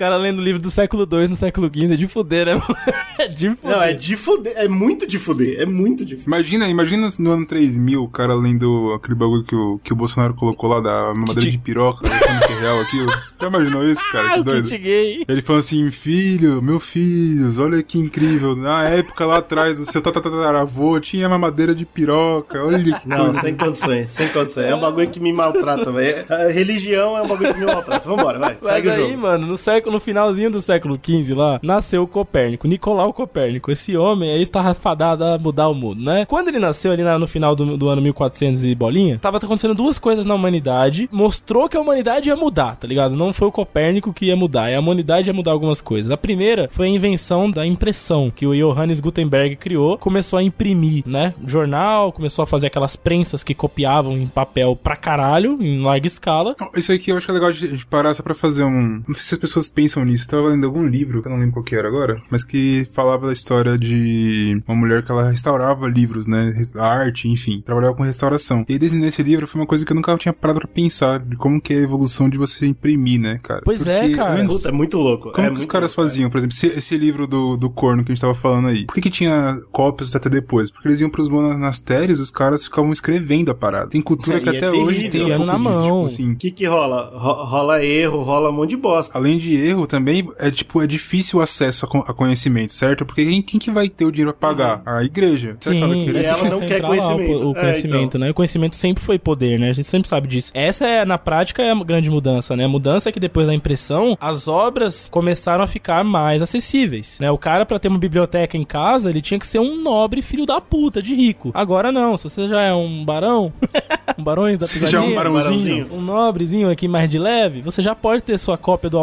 Caras lendo livro do século II no século XV é de fuder, né? é de fuder. não, é de fuder. É muito de fuder. É muito de fuder. Imagina, imagina no ano 3000 o cara lendo aquele bagulho que o, que o Bolsonaro colocou lá da madeira Kit- de piroca, achando que é real aquilo. Já imaginou isso, cara? Que o doido. kit gay. Ele falou assim, filho, meu filhos, olha que incrível. Na época lá atrás do seu tataravô tinha mamadeira de piroca, olha que Não, sem condições, sem condições. É um bagulho que me maltrata, velho. Religião é um bagulho que me maltrata. Vambora, vai. Mas Segue o aí, jogo. mano, no, século, no finalzinho do século XV lá, nasceu Copérnico, Nicolau Copérnico. Esse homem aí estava fadado a mudar o mundo, né? Quando ele nasceu ali no final do, do ano 1400 e bolinha, tava acontecendo duas coisas na humanidade. Mostrou que a humanidade ia mudar, tá ligado? Não foi o Copérnico que ia mudar, é a humanidade ia mudar algumas coisas. A primeira foi a invenção da impressão, que o Johannes Gutenberg criou. Começou a imprimir, né? Jornal, começou a fazer aquelas prensas que copiavam em papel pra caralho, em larga escala. Isso aqui eu acho que é legal de, de parar só pra fazer um. Não sei se as pessoas pensam nisso. Eu tava lendo algum livro, que eu não lembro qual que era agora, mas que falava da história de uma mulher que ela restaurava livros, né? A arte, enfim, trabalhava com restauração. E aí, desde nesse livro foi uma coisa que eu nunca tinha parado pra pensar de como que é a evolução de você imprimir, né, cara? Pois é, cara. Antes, Puta, é muito louco. como é que os caras louco, faziam? Por exemplo, esse, esse livro do, do corno que a gente tava falando aí. Por que, que tinha cópias até depois? Porque eles iam pros monastérios os caras ficavam escrevendo a parada. Tem cultura É, que e é até hoje terrível. tem um na disso, mão. tipo assim, O que que rola? Ro- rola erro, rola um monte de bosta. Além de erro também é, tipo, é difícil o acesso a, con- a conhecimento, certo? Porque quem, quem que vai ter o dinheiro pra pagar? A igreja. Será que ela vai Sim? E ela não quer conhecimento. O, o É, conhecimento, então. né? O conhecimento sempre foi poder, né? A gente sempre sabe disso. Essa é, na prática, é a grande mudança, né? A mudança é que depois da impressão, as obras começaram a ficar mais acessíveis, né? O cara, pra ter uma biblioteca em casa, ele tinha que ser um nobre filho da puta, de rico. Agora não, se você já é um barão, um barões da Se já é pisadinha, um barãozinho. um nobrezinho aqui mais de leve, você já pode ter sua cópia do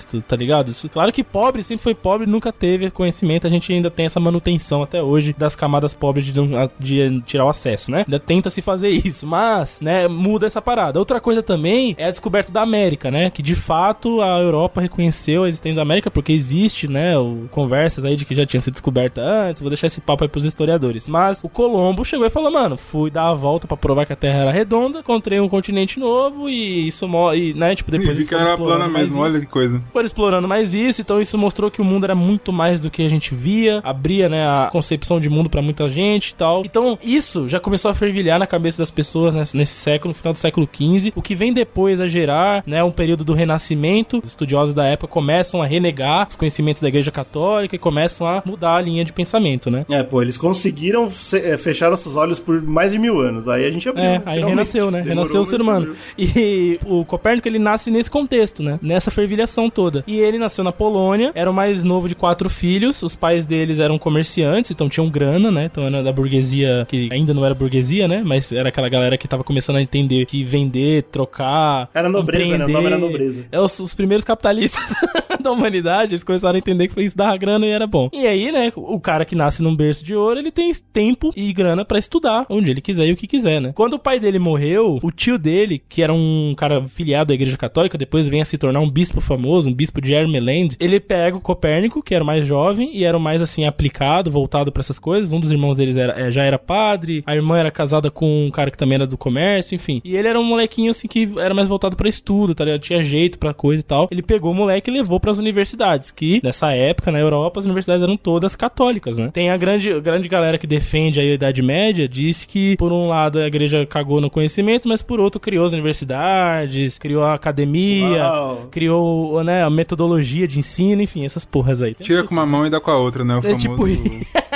Almagesto, tá ligado? Isso- claro que pobre sempre foi pobre, nunca teve conhecimento, a gente ainda tem essa manutenção até hoje das camadas pobres de, de tirar o acesso, né? Ainda tenta se fazer isso, mas, né, muda essa parada. Outra coisa também é a descoberta da América, né? Que de fato a Europa reconheceu a existência da América porque existe, né, o, conversas aí de que já tinha sido descoberta antes, vou deixar esse papo aí pros historiadores. Mas o Colombo chegou e falou, mano, fui dar a volta pra provar que a Terra era redonda, encontrei um continente novo e isso, e, né, tipo, depois E que foram era plana mesmo, olha que coisa. Foram explorando mais isso, então isso mostrou que o mundo era muito mais do que a gente via, abria, né, a concepção de mundo pra muita gente e tal. Então, isso já começou a fervilhar na cabeça das pessoas nesse, nesse século, no final do século XV, o que vem depois a gerar, né, um período do Renascimento. Os estudiosos da época começam a renegar os conhecimentos da Igreja Católica e começam a mudar a linha de pensamento, né? É, pô, eles conseguiram se- é, fechar nossos olhos por mais de mil anos. Aí a gente abriu. É, aí renasceu, né? Demorou, renasceu o ser humano. E o Copérnico, ele nasce nesse contexto, né? Nessa fervilhação toda. E ele nasceu na Polônia, era o mais novo de quatro filhos, os pais deles eram comerciantes, então tinham grana, né? Então era da burguesia, que ainda não era burguesia, né? Mas era aquela galera que tava começando a entender que vender, trocar... Era nobreza, né? O nome era nobreza. É os, os primeiros capitalistas da humanidade, eles começaram a entender que isso dava grana e era bom. E aí, né, o cara que nasce num berço de ouro, ele tem tempo e grana pra estudar onde ele quiser e o que quiser, né? Quando o pai dele morreu, o tio dele, que era um cara filiado à igreja católica, depois vem a se tornar um bispo famoso, um bispo de Ermeland, ele pega o Copérnico, que era o mais jovem e era o mais, assim, aplicado, voltado pra essas coisas. Um dos irmãos deles era, é, já era padre, a irmã era casada com um cara que também era do comércio, enfim. E ele era um molequinho, assim, que era mais voltado pra estudo, tá ligado? Tinha jeito pra coisa e tal. Ele pegou o moleque e levou pras universidades, que nessa época, na Europa, as universidades eram todas católicas, né? Tem a grande, grande galera que defende aí a Idade Média, diz que, por um lado, a igreja cagou no conhecimento, mas por outro, criou as universidades, criou a academia, Uau. criou, né, a metodologia de ensino, enfim, essas porras aí. Tem Tira com uma mão e dá com a outra, né? O É famoso... tipo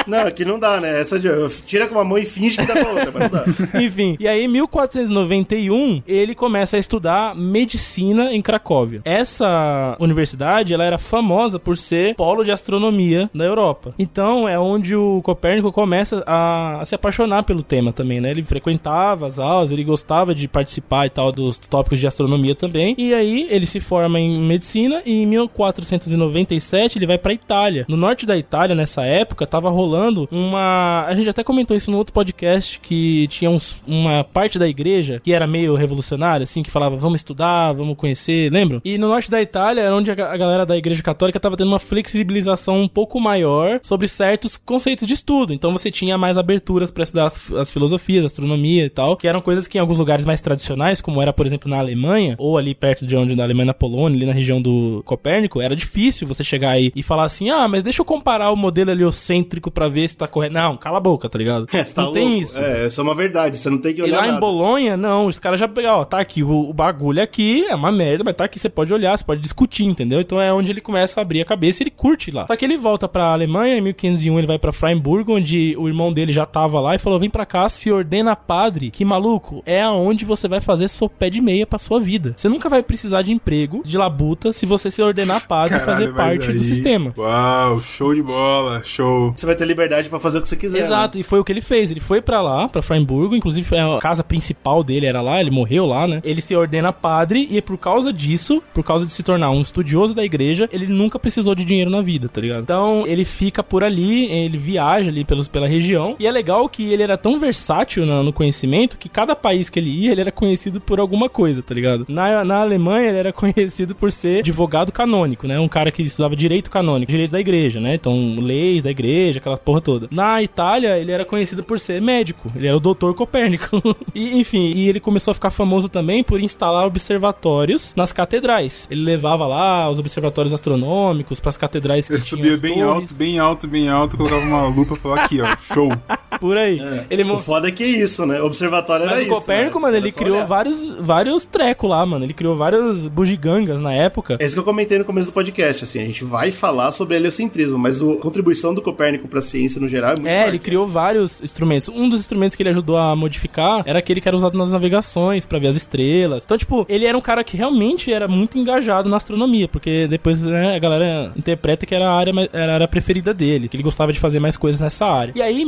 Não, aqui não dá, né? Essa de. Tira com uma mão e finge que dá com a outra, mas não dá. Enfim, e aí em 1491 ele começa a estudar medicina em Cracóvia. Essa universidade ela era famosa por ser polo de astronomia da Europa. Então é onde o Copérnico começa a, a se apaixonar pelo tema também, né? Ele frequentava as aulas, ele gostava de participar e tal dos tópicos de astronomia também. E aí ele se forma em medicina e em 1497 ele vai pra Itália. No norte da Itália nessa época tava rolando uma, a gente até comentou isso no outro podcast que tinha uns- uma parte da igreja que era meio revolucionária, assim, que falava vamos estudar, vamos conhecer, lembram? E no norte da Itália era onde a, ga- a galera da igreja católica tava tendo uma flexibilização um pouco maior sobre certos conceitos de estudo. Então você tinha mais aberturas para estudar as, as filosofias, astronomia e tal, que eram coisas que em alguns lugares mais tradicionais, como era, por exemplo, na Alemanha, ou ali perto de onde na Alemanha, na Polônia, ali na região do Copérnico, era difícil você chegar aí e falar assim: "Ah, mas deixa eu comparar o modelo heliocêntrico pra ver se tá correto". Não, cala a boca, tá ligado? É, você tá não tem louco. isso. É, isso é uma verdade. Você não tem que E olhar. lá em nada. Bolonha, não, os caras já pegaram, ó, tá aqui, o, o bagulho aqui é uma merda, mas tá aqui, você pode olhar, você pode discutir, entendeu? Então é onde ele começa a abrir a cabeça e ele curte lá. Só que ele volta pra Alemanha, em 1501 ele vai pra Freiburg, onde o irmão dele já tava lá e falou, vem pra cá, se ordena padre, que maluco, é aonde você vai fazer seu pé de meia pra sua vida. Você nunca vai precisar de emprego, de labuta, se você se ordenar padre e fazer parte aí- do sistema. Uau, show de bola, show. Você vai ter liberdade pra fazer o que você quiser. Exato, e foi o que ele fez. Ele foi pra lá, pra Freiburgo, inclusive foi a casa principal dele era lá, ele morreu lá, né? Ele se ordena padre e por causa disso, por causa de se tornar um estudioso da igreja, ele nunca precisou de dinheiro na vida, tá ligado? Então, ele fica por ali, ele viaja ali pelos, pela região, e é legal que ele era tão versátil na- no conhecimento que cada país que ele ia, ele era conhecido por alguma coisa, tá ligado? Na, na Alemanha, ele era conhecido por ser advogado canônico, né? Um cara que estudava direito canônico, direito da igreja, né? Então, leis da igreja, aquela porra toda. Na Itália, ele era conhecido por ser médico. Ele era o doutor Copérnico. e, enfim, e ele começou a ficar famoso também por instalar observatórios nas catedrais. Ele levava lá os observatórios astronômicos pras catedrais que Ele subia as bem torres. alto, bem alto, bem alto, colocava uma lupa e falava aqui, ó, show. Por aí. Ele O foda é que é isso, né? O observatório Mas era o isso. Copérnico, né? mano, ele criou olhar. vários, vários trecos lá, mano. Ele criou várias bugigangas na época. É isso que eu comentei no começo do podcast, assim, a gente vai falar sobre heliocentrismo, mas a contribuição do Copérnico pra ciência no geral é muito É, ele criou vários instrumentos. Um dos instrumentos que ele ajudou a modificar era aquele que era usado nas navegações pra ver as estrelas. Então, tipo, ele era um cara que realmente era muito engajado na astronomia, porque depois né, a galera interpreta que era a área era a área preferida dele, que ele gostava de fazer mais coisas nessa área. E aí, em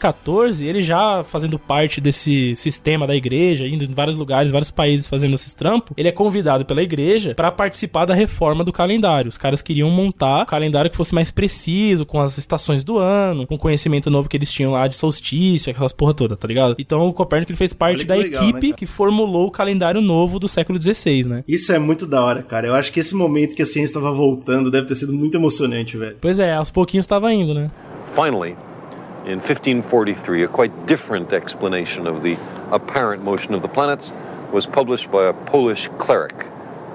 1514, ele já fazendo parte desse sistema da igreja, indo em vários lugares, vários países fazendo esses trampos, ele é convidado pela igreja pra participar da reforma do calendário. Os caras queriam montar um calendário que fosse mais preciso, com as estações do ano, com o conhecimento novo que eles tinham lá de solstício, aquelas porra toda, tá ligado? Então o Copérnico ele fez parte Olha que da legal, né, equipe cara? que formulou o calendário novo do século XVI, né? Isso é muito da hora, cara. Eu acho que esse momento que a ciência estava voltando deve ter sido muito emocionante, velho. Pois é, aos pouquinhos tava indo, né? Finally, in 1543, a quite different explanation of the apparent motion of the planets was published by a Polish cleric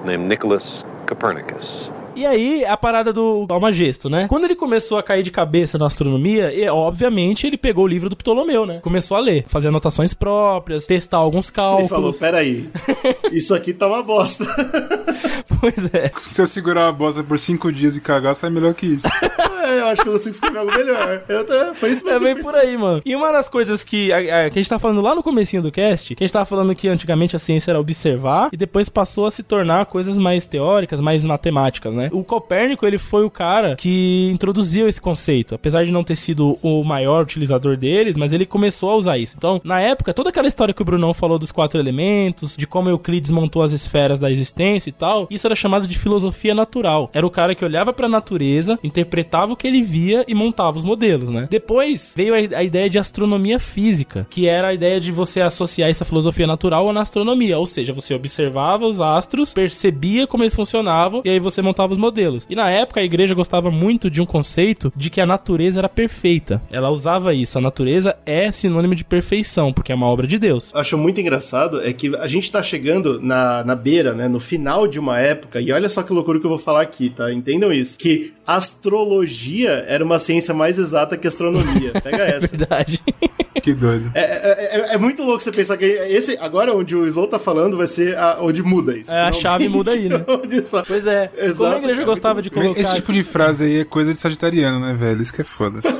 named Nicholas Copernicus. E aí, a parada do Almagesto, né? Quando ele começou a cair de cabeça na astronomia, e, obviamente ele pegou o livro do Ptolomeu, né? Começou a ler, fazer anotações próprias, testar alguns Ele cálculos. falou: peraí, isso aqui tá uma bosta. Pois é. Se eu segurar a bosta por cinco dias e cagar, sai melhor que isso. é, eu acho que eu consigo escrever algo melhor. Eu tô- foi isso É mesmo. bem que eu por aí, mano. E uma das coisas que a, a- que a gente tá falando lá no comecinho do cast, que a gente tava falando que antigamente a ciência era observar e depois passou a se tornar coisas mais teóricas, mais matemáticas, né? O Copérnico, ele foi o cara que introduziu esse conceito, apesar de não ter sido o maior utilizador deles, mas ele começou a usar isso. Então, na época, toda aquela história que o Brunão falou dos quatro elementos, de como Euclides montou as esferas da existência e tal, isso era chamado de filosofia natural. Era o cara que olhava pra natureza, interpretava o que ele via e montava os modelos, né? Depois veio a, a ideia de astronomia física, que era a ideia de você associar essa filosofia natural na astronomia, ou seja, você observava os astros, percebia como eles funcionavam e aí você montava os modelos. E na época a igreja gostava muito de um conceito de que a natureza era perfeita. Ela usava isso, a natureza é sinônimo de perfeição, porque é uma obra de Deus. acho muito engraçado é que a gente tá chegando na, na beira, né, no final de uma época, e olha só que loucura que eu vou falar aqui, tá? Entendam isso. Que astrologia era uma ciência mais exata que astronomia. Pega essa. Verdade. Que doido. É, é- é- é muito louco você pensar que esse, agora onde o Slow tá falando vai ser a- onde muda isso. É, a chave muda aí, né? Pois é, como Exato, a igreja cara, gostava de colocar... Esse tipo de frase aí é coisa de sagitariano, né, velho? Isso que é foda.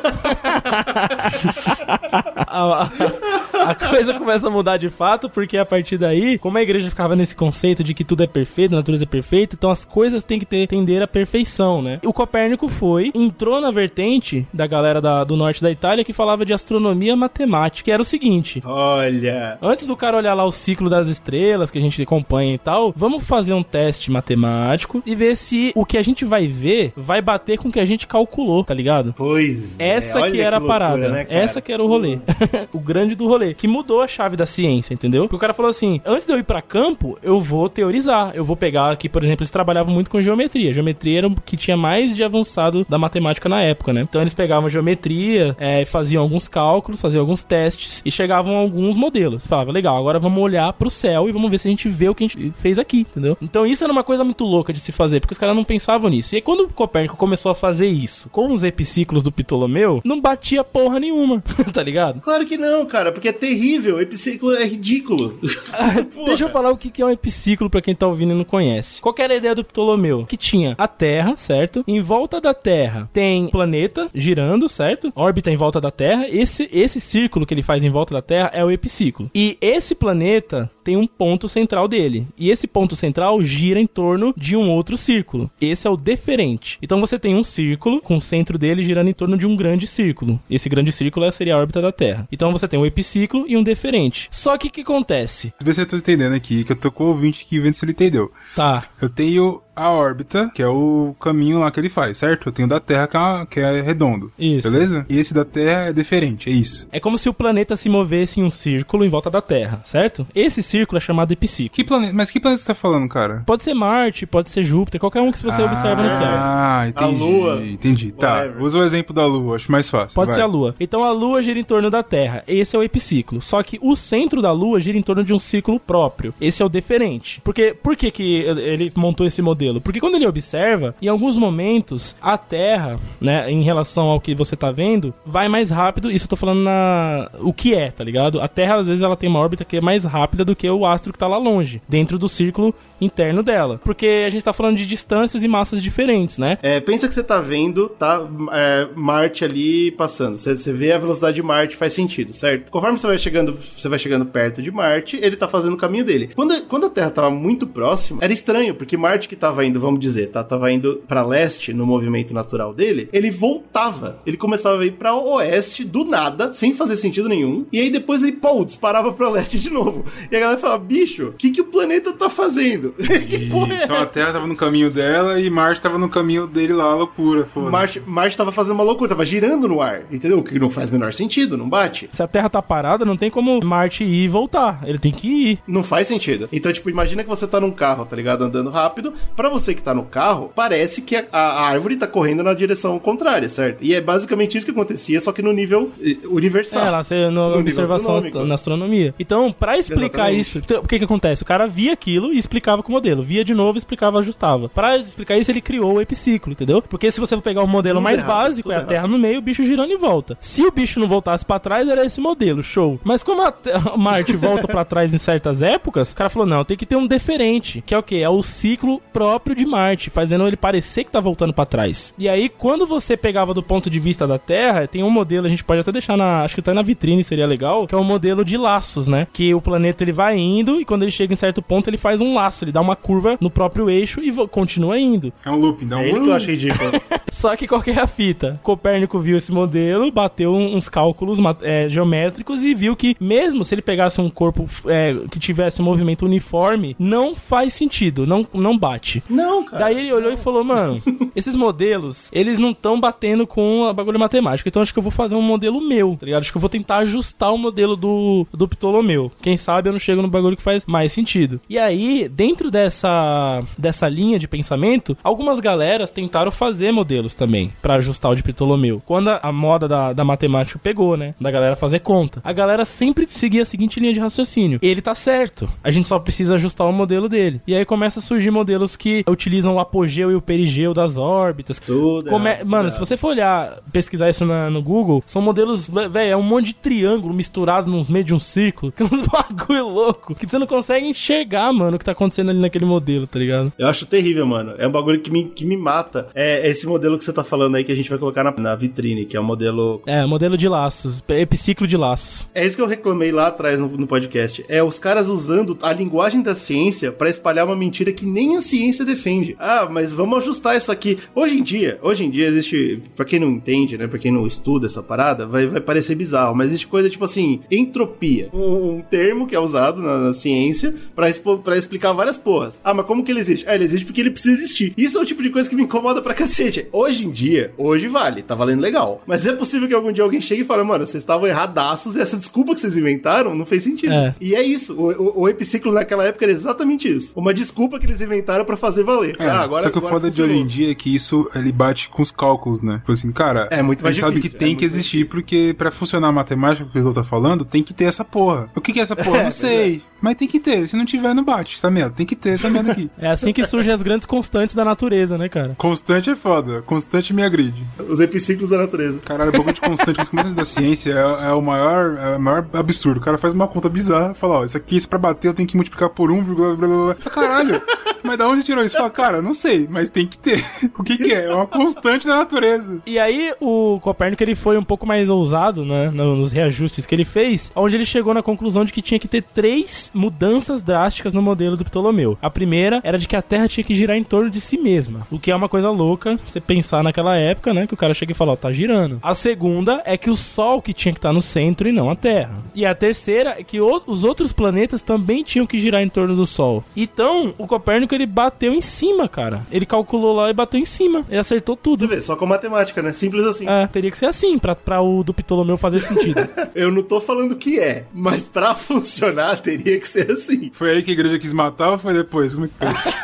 a, a- a coisa começa a mudar de fato, porque a partir daí, como a igreja ficava nesse conceito de que tudo é perfeito, a natureza é perfeita, então as coisas têm que ter, tender à perfeição, né? O Copérnico foi, entrou na vertente da galera da- do norte da Itália que falava de astronomia matemática, que era o seguinte. Olha. Antes do cara olhar lá o ciclo das estrelas que a gente acompanha e tal, vamos fazer um teste matemático e ver se o que a gente vai ver vai bater com o que a gente calculou, tá ligado? Pois é, Essa olha que era a loucura, parada. né? Essa que era o rolê. o grande do rolê. Que mudou a chave da ciência, entendeu? Porque o cara falou assim: antes de eu ir pra campo, eu vou teorizar. Eu vou pegar aqui, por exemplo, eles trabalhavam muito com geometria. Geometria era o que tinha mais de avançado da matemática na época, né? Então eles pegavam geometria, é, faziam alguns cálculos, faziam alguns testes e chegavam a alguns modelos. Falava, legal, agora vamos olhar pro céu e vamos ver se a gente vê o que a gente fez aqui, entendeu? Então isso era uma coisa muito louca de se fazer, porque os caras não pensavam nisso. E aí, quando o Copérnico começou a fazer isso com os epiciclos do Ptolomeu, não batia porra nenhuma, tá ligado? Claro que não, cara, porque terrível. Epiciclo é ridículo. Porra. Deixa eu falar o que é um epiciclo pra quem tá ouvindo e não conhece. Qual que era a ideia do Ptolomeu? Que tinha a Terra, certo? Em volta da Terra tem planeta girando, certo? Órbita em volta da Terra. Esse, esse círculo que ele faz em volta da Terra é o epiciclo. E esse planeta tem um ponto central dele. E esse ponto central gira em torno de um outro círculo. Esse é o deferente. Então você tem um círculo com o centro dele girando em torno de um grande círculo. Esse grande círculo seria a órbita da Terra. Então você tem um epiciclo e um deferente. Só que o que acontece? Vê se eu tô entendendo aqui, que eu tô com o ouvinte aqui vendo se ele entendeu. Tá. Eu tenho a órbita, que é o caminho lá que ele faz, certo? Eu tenho da Terra que é, que é redondo. Isso. Beleza? E esse da Terra é diferente, é isso. É como se o planeta se movesse em um círculo em volta da Terra, certo? Esse círculo é chamado epiciclo. Que planeta? Mas que planeta você tá falando, cara? Pode ser Marte, pode ser Júpiter, qualquer um que você observa no céu. Ah, entendi. Lua. Entendi. Tá. Usa o exemplo da Lua, acho mais fácil. Pode vai. ser a Lua. Então a Lua gira em torno da Terra. Esse é o epiciclo. Só que o centro da Lua gira em torno de um ciclo próprio. Esse é o deferente. Porque por que, que ele montou esse modelo? Porque quando ele observa, em alguns momentos, a Terra, né, em relação ao que você tá vendo, vai mais rápido. Isso eu tô falando na. O que é, tá ligado? A Terra, às vezes, ela tem uma órbita que é mais rápida do que o astro que tá lá longe, dentro do círculo interno dela. Porque a gente tá falando de distâncias e massas diferentes, né? É, pensa que você tá vendo, tá? é, Marte ali passando. Você, você vê a velocidade de Marte, faz sentido, certo? Conforme você vai chegando, você vai chegando perto de Marte, ele tá fazendo o caminho dele. Quando, quando a Terra tava muito próxima, era estranho, porque Marte que tava indo, vamos dizer, tá? Tava indo pra leste no movimento natural dele, ele voltava. Ele começava a ir pra oeste do nada, sem fazer sentido nenhum. E aí depois ele, pô, disparava pra leste de novo. E a galera fala, bicho, o que, que o planeta tá fazendo? que porra é Então a? Terra tava no caminho dela e Marte tava no caminho dele lá, loucura, foda-se. Marte, Marte tava fazendo uma loucura, tava girando no ar, entendeu? O que não faz o menor sentido, não bate. Se a Terra tá parada, não tem como Marte ir e voltar. Ele tem que ir. Não faz sentido. Então, tipo, imagina que você tá num carro, tá ligado? Andando rápido. Pra você que tá no carro, parece que a, a árvore tá correndo na direção contrária, certo? E é basicamente isso que acontecia, só que no nível eh, universal. É, lá no, No observação na astronomia. Então, pra explicar Exatamente. isso, então, o que que acontece? O cara via aquilo e explicava com o modelo. Via de novo, explicava, ajustava. Pra explicar isso, ele criou o epiciclo, entendeu? Porque se você for pegar o modelo Tudo mais errado, básico, é a errado. Terra no meio, o bicho girando em volta. Se o bicho não voltasse pra trás, era esse modelo, show. Mas como a Te- Marte volta pra trás em certas épocas, o cara falou, não, tem que ter um deferente, que é o quê? É o ciclo próprio de Marte, fazendo ele parecer que tá voltando pra trás. E aí, quando você pegava do ponto de vista da Terra, tem um modelo, a gente pode até deixar na, acho que tá na vitrine, seria legal, que é o modelo de laços, né? Que o planeta ele vai indo e quando ele chega em certo ponto, ele faz um laço, ele dá uma curva no próprio eixo e continua indo. É um looping, dá um É ele que eu acho ridículo. Só que qual que é a fita? Copérnico viu esse modelo, bateu uns cálculos é, geométricos e viu que mesmo se ele pegasse um corpo é, que tivesse um movimento uniforme, não faz sentido, não, não bate. não, cara. Daí ele olhou e falou, mano, esses modelos, eles não estão batendo com a bagulho matemático, então acho que eu vou fazer um modelo meu, tá ligado? Acho que eu vou tentar ajustar o modelo do, do Ptolomeu. Quem sabe eu não chego no bagulho que faz mais sentido. E aí, dentro dessa, dessa linha de pensamento, algumas galeras tentaram fazer modelos também, pra ajustar o de Ptolomeu. Quando a, moda da, da matemática pegou, né? Da galera fazer conta. A galera sempre seguia a seguinte linha de raciocínio. Ele tá certo. A gente só precisa ajustar o modelo dele. E aí começa a surgir modelos que utilizam o apogeu e o perigeu das órbitas. Tudo Come- errado, Mano, tudo se você for olhar, pesquisar isso na- no Google, são modelos, velho, é um monte de triângulo misturado nos meio de um círculo, que é uns bagulho louco, que você não consegue enxergar, mano, o que tá acontecendo ali naquele modelo, tá ligado? Eu acho terrível, mano. É um bagulho que me, que me mata. É esse modelo que você tá falando aí que a gente vai colocar na, na vitrine, que é o modelo. É, modelo de laços, epiciclo de laços. É isso que eu reclamei lá atrás no, no podcast. É os caras usando a linguagem da ciência pra espalhar uma mentira que nem a ciência defende. Ah, mas vamos ajustar isso aqui. Hoje em dia, hoje em dia existe, Pra quem não entende, né, Pra quem não estuda essa parada, vai, vai parecer bizarro, mas existe coisa tipo assim, entropia, um, um termo que é usado na, na ciência pra explicar várias porras. Ah, mas como que ele existe? Ah, ele existe porque ele precisa existir. Isso é o tipo de coisa que me incomoda pra cacete. Hoje em dia, hoje vale, tá valendo legal. Mas é possível que algum dia alguém chegue e fale, mano, vocês estavam erradaços e essa desculpa que vocês inventaram não fez sentido. É. E é isso. O, o, o epiciclo naquela época era exatamente isso. Uma desculpa que eles inventaram pra fazer valer. É, ah, agora, só que o foda de hoje em dia é que isso ele bate com os cálculos, né? Tipo assim, cara, É muito mais a gente sabe que difícil, tem é que existir, porque pra funcionar a matemática que o Slow tá falando, tem que ter essa porra. O que, que é essa porra? É, não sei. Mas tem que ter. Se não tiver, não bate essa merda. Tem que ter essa merda aqui. É assim que surgem as grandes constantes da natureza, né, cara? Constante é foda. Constante me agride. Os epiciclos da natureza. Caralho, o bagulho de constante nas constantes da ciência é, é o maior, é o maior absurdo. O cara faz uma conta bizarra, fala, ó, isso aqui, isso pra bater, eu tenho que multiplicar por um, blá, blá, blá, blá. Fala, Caralho, mas da onde tirou isso? Fala, cara, não sei, mas tem que ter. O que que é? É uma constante da natureza. E aí o Copérnico ele foi um pouco mais ousado, né, no- nos reajustes que ele fez, onde ele chegou na conclusão de que tinha que ter três três mudanças drásticas no modelo do Ptolomeu. A primeira era de que a Terra tinha que girar em torno de si mesma, o que é uma coisa louca você pensar naquela época, né? Que o cara chega e fala, ó, tá girando. A segunda é que o Sol que tinha que estar no centro e não a Terra. E a terceira é que o- os outros planetas também tinham que girar em torno do Sol. Então, o Copérnico ele bateu em cima, cara. Ele calculou lá e bateu em cima. Ele acertou Você tudo. vê, só com matemática, né? Simples assim. É, teria que ser assim pra, pra o do Ptolomeu fazer sentido. Eu não tô falando que é, mas pra funcionar teria que ser assim. Foi aí que a igreja quis matar ou foi depois? Como é que fez?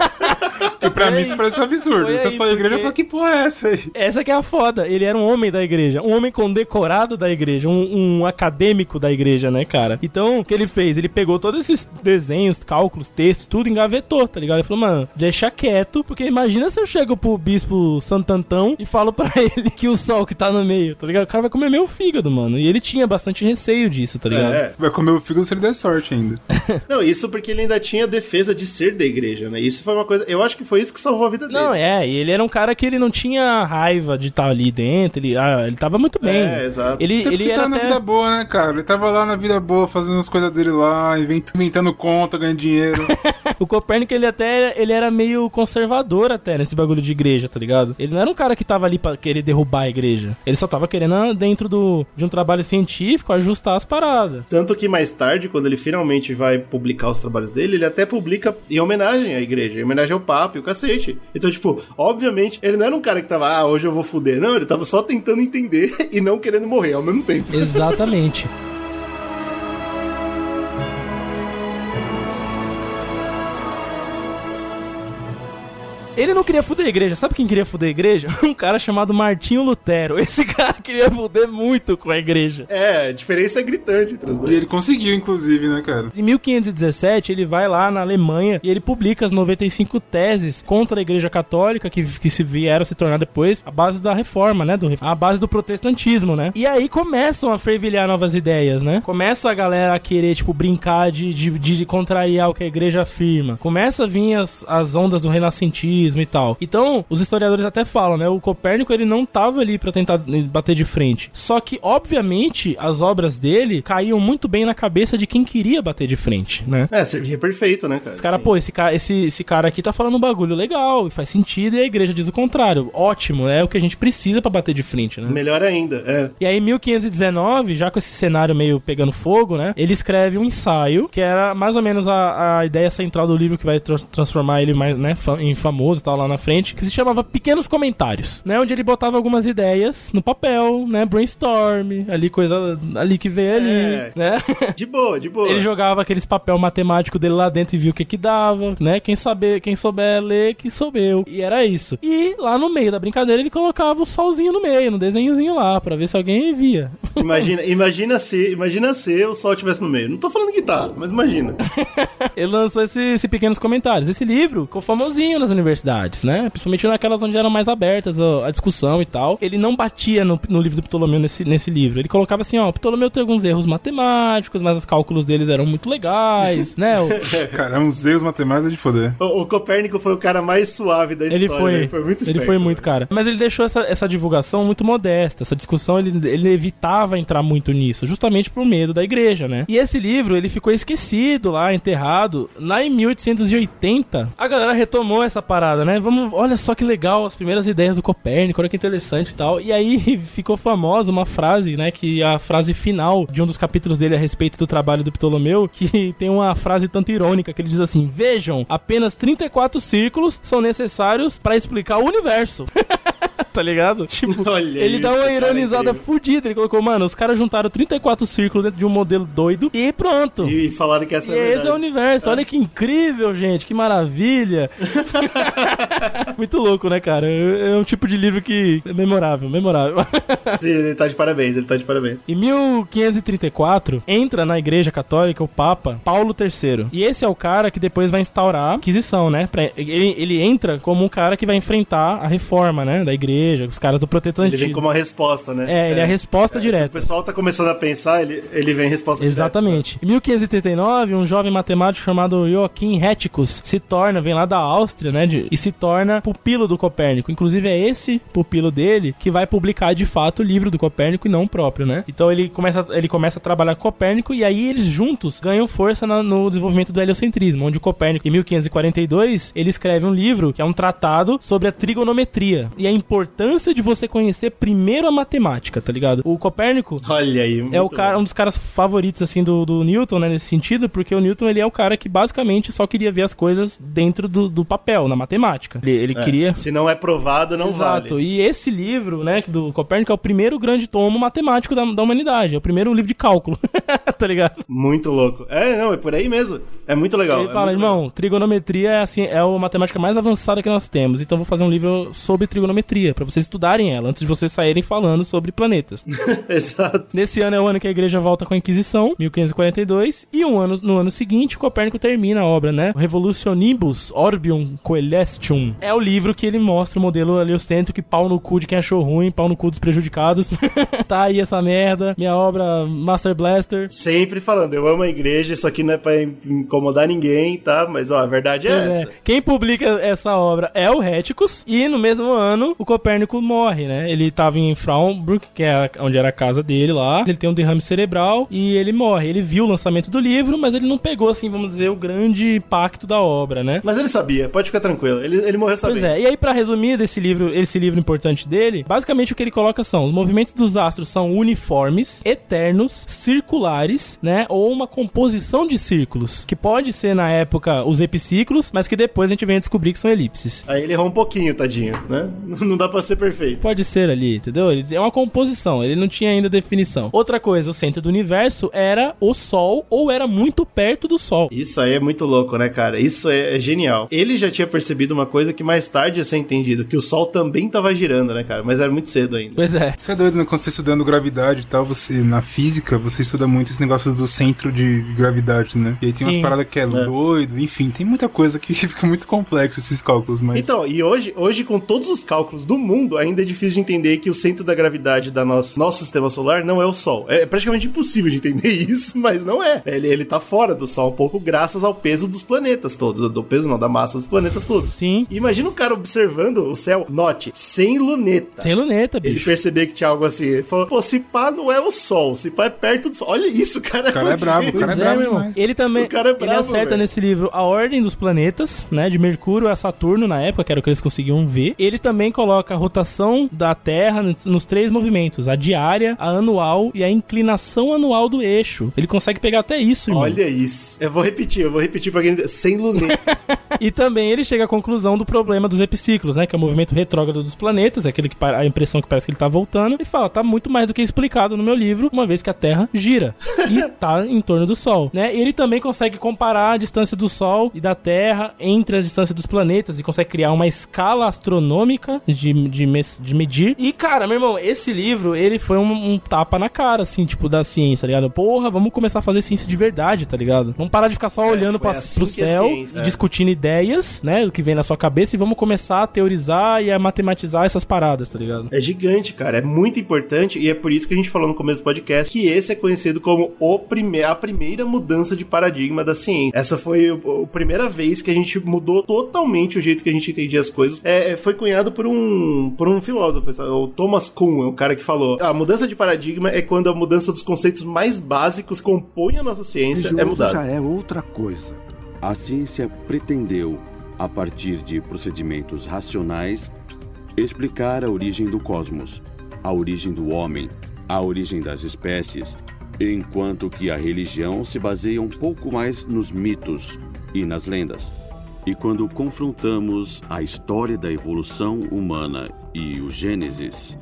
Porque pra Foi mim aí. isso parece um absurdo. Foi Se eu aí, sair da igreja, eu porque- falo, que porra é essa aí? Essa que é a foda. Ele era um homem da igreja. Um homem condecorado da igreja. Um, um acadêmico da igreja, né, cara? Então, o que ele fez? Ele pegou todos esses desenhos, cálculos, textos, tudo, engavetou, tá ligado? Ele falou, mano, deixa quieto, porque imagina se eu chego pro bispo Santantão e falo pra ele que o sol que tá no meio, tá ligado? O cara vai comer meu fígado, mano. E ele tinha bastante receio disso, tá ligado? É. Vai comer o fígado se ele der sorte ainda. Não, isso porque ele ainda tinha defesa de ser da igreja, né? Isso foi uma coisa. Eu acho que foi isso que salvou a vida dele. Não, é, e ele era um cara que ele não tinha raiva de estar ali dentro, ele, ah, ele tava muito bem. É, exato. Ele, ele era na até... vida boa, né, cara? Ele tava lá na vida boa, fazendo as coisas dele lá, invent- inventando conta, ganhando dinheiro. O Copérnico, ele até ele era meio conservador até nesse bagulho de igreja, tá ligado? Ele não era um cara que tava ali pra querer derrubar a igreja. Ele só tava querendo, ah, dentro do, de um trabalho científico, ajustar as paradas. Tanto que mais tarde, quando ele finalmente vai publicar os trabalhos dele, ele até publica em homenagem à igreja, em homenagem ao Papa e o cacete. Então, tipo, obviamente, ele não era um cara que tava, ah, hoje eu vou fuder. Não, ele tava só tentando entender e não querendo morrer ao mesmo tempo. Exatamente. Ele não queria fuder a igreja. Sabe quem queria fuder a igreja? Um cara chamado Martinho Lutero. Esse cara queria fuder muito com a igreja. É, a diferença é gritante entre os e dois. ele conseguiu, inclusive, né, cara? Em 1517, ele vai lá na Alemanha e ele publica as 95 teses contra a Igreja Católica, que, que se vieram a se tornar depois a base da reforma, né? Do, a base do protestantismo, né? E aí começam a fervilhar novas ideias, né? Começa a galera a querer, tipo, brincar de, de, de contrariar o que a igreja afirma. Começa a vir as, as ondas do renascentismo e tal. Então, os historiadores até falam, né? O Copérnico, ele não tava ali pra tentar bater de frente. Só que, obviamente, as obras dele caíam muito bem na cabeça de quem queria bater de frente, né? É, servia perfeito, né, cara? Os caras, Sim. pô, esse cara, esse, esse cara aqui tá falando um bagulho legal e faz sentido, e a igreja diz o contrário. Ótimo, é o que a gente precisa pra bater de frente, né? Melhor ainda, é. E aí, em 1519, já com esse cenário meio pegando fogo, né? Ele escreve um ensaio, que era mais ou menos a, a ideia central do livro que vai trans- transformar ele mais, né, em famoso e tal lá na frente, que se chamava Pequenos Comentários, né? Onde ele botava algumas ideias no papel, né? Brainstorm, ali coisa ali que veio ali, É. né? De boa, de boa. Ele jogava aqueles papel matemático dele lá dentro e viu o que que dava, né? Quem saber, quem souber ler, que soubeu. E era isso. E lá no meio da brincadeira ele colocava o solzinho no meio, no desenhozinho lá, pra ver se alguém via. Imagina, imagina se, imagina se o sol estivesse no meio. Não tô falando que tá, mas imagina. Ele lançou esse, esse pequenos comentários. Esse livro ficou famosinho nas universidades, né? Principalmente naquelas onde eram mais abertas a, discussão e tal. Ele não batia no, no livro do Ptolomeu nesse, nesse livro. Ele colocava assim, ó, o Ptolomeu tem alguns erros matemáticos, mas os cálculos deles eram muito legais, né? O- Cara, uns erros matemáticos é de foder. O, o Copérnico foi o cara mais suave da história. Ele foi, né? foi muito ele esperto, foi muito, né? cara. Mas ele deixou essa, essa divulgação muito modesta. Essa discussão, ele, ele evitava entrar muito nisso, justamente por medo da igreja, né? E esse livro, ele ficou esquecido lá, enterrado. Lá em 1880, a galera retomou essa parada, né? Vamos, olha só que legal, as primeiras ideias do Copérnico, olha que interessante e tal. E aí ficou famosa uma frase, né? Que é a frase final de um dos capítulos dele a respeito do trabalho do Ptolomeu, que tem uma frase tanto irônica, que ele diz assim: Vejam, apenas 34 círculos são necessários pra explicar o universo. tá ligado? Tipo, Olha ele dá isso, uma cara, ironizada fudida. Ele colocou, mano, os caras juntaram 34 círculos dentro de um modelo doido e pronto. E falaram que essa E é a esse é o verdade. universo. Olha que incrível, gente. Que maravilha. Muito louco, né, cara? É é um tipo de livro que é memorável, memorável. Ele tá de parabéns, ele tá de parabéns. Em 1534, entra na Igreja Católica o Papa Paulo III. E esse é o cara que depois vai instaurar a Inquisição, né? Ele, ele entra como um cara que vai enfrentar a reforma, né? Da Igreja igreja, os caras do Ele protestantismo. vem como uma resposta, né? É, ele é a resposta O direta. pessoal tá começando a pensar, ele, ele vem em resposta Exatamente. Em 1539, um jovem matemático chamado Joachim Rheticus se torna, vem lá da Áustria, né, de- e se torna pupilo do Copérnico. Inclusive é esse pupilo dele que vai publicar de fato o livro do Copérnico e não o próprio, né? Então ele começa, ele começa a trabalhar com Copérnico e aí eles juntos ganham força na- no desenvolvimento do heliocentrismo, onde o Copérnico, em 1542, ele escreve um livro que é um tratado sobre a trigonometria e a importância de você conhecer primeiro a matemática, tá ligado? O Copérnico Olha aí. é o cara, um dos caras favoritos, assim, do, do Newton, né, nesse sentido, porque o Newton, ele é o cara que basicamente só queria ver as coisas dentro do, do papel, na matemática. Ele, ele. É, queria... Se não é provado, não Exato, vale. e esse livro, né, do Copérnico é o primeiro grande tomo matemático da, da humanidade, é o primeiro livro de cálculo, tá ligado? Muito louco. É, não, é por aí mesmo. É muito legal. Ele é fala, irmão, trigonometria é assim, é a matemática mais avançada que nós temos, então vou fazer um livro sobre trigonometria, pra vocês estudarem ela, antes de vocês saírem falando sobre planetas. Exato. Nesse ano é o ano que a igreja volta com a Inquisição, 1542, e um ano, no ano seguinte, Copérnico termina a obra, né? Revolutionibus Orbium Coelestium. É o livro que ele mostra o modelo heliocêntrico que pau no cu de quem achou ruim, pau no cu dos prejudicados. tá aí essa merda, minha obra Master Blaster. Sempre falando, eu amo a igreja, isso aqui não é pra incomodar ninguém, tá? Mas, ó, a verdade é Pois essa. é. Quem publica essa obra é o Réticos, e no mesmo ano o Copérnico morre, né? Ele tava em Frauenburg, que é onde era a casa dele lá. Ele tem um derrame cerebral e ele morre. Ele viu o lançamento do livro, mas ele não pegou, assim, vamos dizer, o grande impacto da obra, né? Mas ele sabia, pode ficar tranquilo. Ele, ele morreu sabendo. Pois é, e aí pra resumir desse livro, esse livro importante dele, basicamente o que ele coloca são: os movimentos dos astros são uniformes, eternos, circulares, né? Ou uma composição de círculos, que pode ser na época os epiciclos, mas que depois a gente vem a descobrir que são elipses. Aí ele errou um pouquinho, tadinho, né? Não dá pra ser perfeito. Pode ser ali, entendeu? É uma composição, ele não tinha ainda definição. Outra coisa, o centro do universo era o Sol ou era muito perto do Sol. Isso aí é muito louco, né, cara? Isso é, é genial. Ele já tinha percebido uma coisa que mais tarde ia ser entendido, que o Sol também tava girando, né, cara? Mas era muito cedo ainda. Pois é. Isso é doido, né? Quando você estudando gravidade e tal, você, na física, você estuda muito esse negócio do centro de gravidade, né? E aí tem umas Sim. paradas que é, doido, enfim, tem muita coisa que fica muito complexo esses cálculos, mas. Então, e hoje, hoje, com todos os cálculos do mundo, ainda é difícil de entender que o centro da gravidade da nosso, nosso sistema solar não é o Sol. É praticamente impossível de entender isso, mas não é. Ele, ele tá fora do Sol um pouco graças ao peso dos planetas todos. Do peso não, da massa dos planetas todos. Sim. Imagina o cara observando o céu, note, sem luneta. Sem luneta, Ele bicho. percebeu que tinha algo assim. Ele falou, pô, se pá não é o Sol, se pá é perto do Sol. Olha isso, cara. O cara é brabo, gênio. o cara é é, brabo meu irmão. demais. Ele também O cara é ele brabo, acerta velho. nesse livro a ordem dos planetas, né? De Mercúrio a Saturno na época, que era o que eles conseguiam ver. Ele também coloca a rotação da Terra nos, três movimentos: a diária, a anual e a inclinação anual do eixo. Ele consegue pegar até isso, irmão. Olha isso. Eu vou repetir, eu vou repetir pra quem. Sem luneta. E também ele chega à conclusão do problema dos epiciclos, né? Que é o movimento retrógrado dos planetas, é aquele que a impressão que parece que ele tá voltando. E fala, tá muito mais do que explicado no meu livro, uma vez que a Terra gira e tá em torno do Sol, né? E ele também consegue comparar a distância do Sol e da Terra entre a distância dos planetas e consegue criar uma escala astronômica de, de, mes- de medir. E, cara, meu irmão, esse livro, ele foi um, um tapa na cara, assim, tipo, da ciência, tá ligado? Porra, vamos começar a fazer ciência de verdade, tá ligado? Vamos parar de ficar só olhando foi pra, assim pro é céu ciência, e é. discutindo ideias, né? O que vem na sua cabeça e vamos começar a teorizar e a matematizar essas paradas, tá ligado? É gigante, cara. É muito importante e é por isso que a gente falou no começo do podcast que esse é conhecido como o prime a primeira mudança de paradigma da ciência. Essa foi a primeira vez que a gente mudou totalmente o jeito que a gente entendia as coisas. É, é, foi cunhado por um, por um filósofo, sabe? o Thomas Kuhn, é o cara que falou: a mudança de paradigma é quando a mudança dos conceitos mais básicos que compõem a nossa ciência é Religioso mudada. já é outra coisa. A ciência pretendeu, a partir de procedimentos racionais, explicar a origem do cosmos, a origem do homem, a origem das espécies, enquanto que a religião se baseia um pouco mais nos mitos e nas lendas. E quando confrontamos a história da evolução humana e o Gênesis,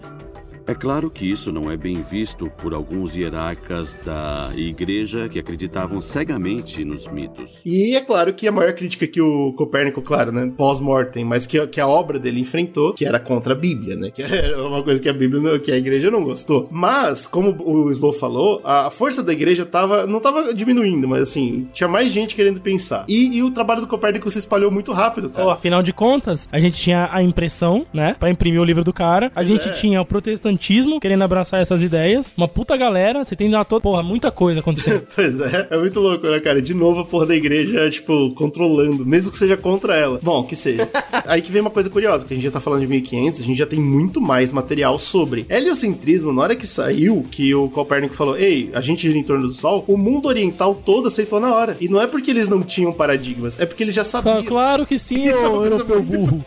É claro que isso não é bem visto por alguns hierarcas da igreja que acreditavam cegamente nos mitos. E é claro que a maior crítica que o Copérnico, claro, né, pós-mortem, mas que, que a obra dele enfrentou, que era contra a Bíblia, né, que era uma coisa que a Bíblia, não- que a igreja não gostou. Mas, como o Slow falou, a força da igreja tava, não tava diminuindo, mas assim, tinha mais gente querendo pensar. E, e o trabalho do Copérnico se espalhou muito rápido, cara. Pô, afinal de contas, a gente tinha a impressão, né? Pra imprimir o livro do cara. A gente é. tinha o protestantismo querendo abraçar essas ideias. Uma puta galera. Você tem lá toda. Porra, muita coisa acontecendo. Pois é, é muito louco, né, cara? De novo a porra da igreja, tipo, controlando, mesmo que seja contra ela. Bom, que seja. Aí que vem uma coisa curiosa, que a gente já tá falando de 1500, a gente já tem muito mais material sobre. Heliocentrismo, na hora que saiu, que o Copérnico falou, ei, a gente gira em torno do Sol, o mundo oriental todo aceitou na hora. E não é porque eles não tinham paradigmas, é porque eles já sabiam. Claro, que sim, Isso é coisa europeu burro.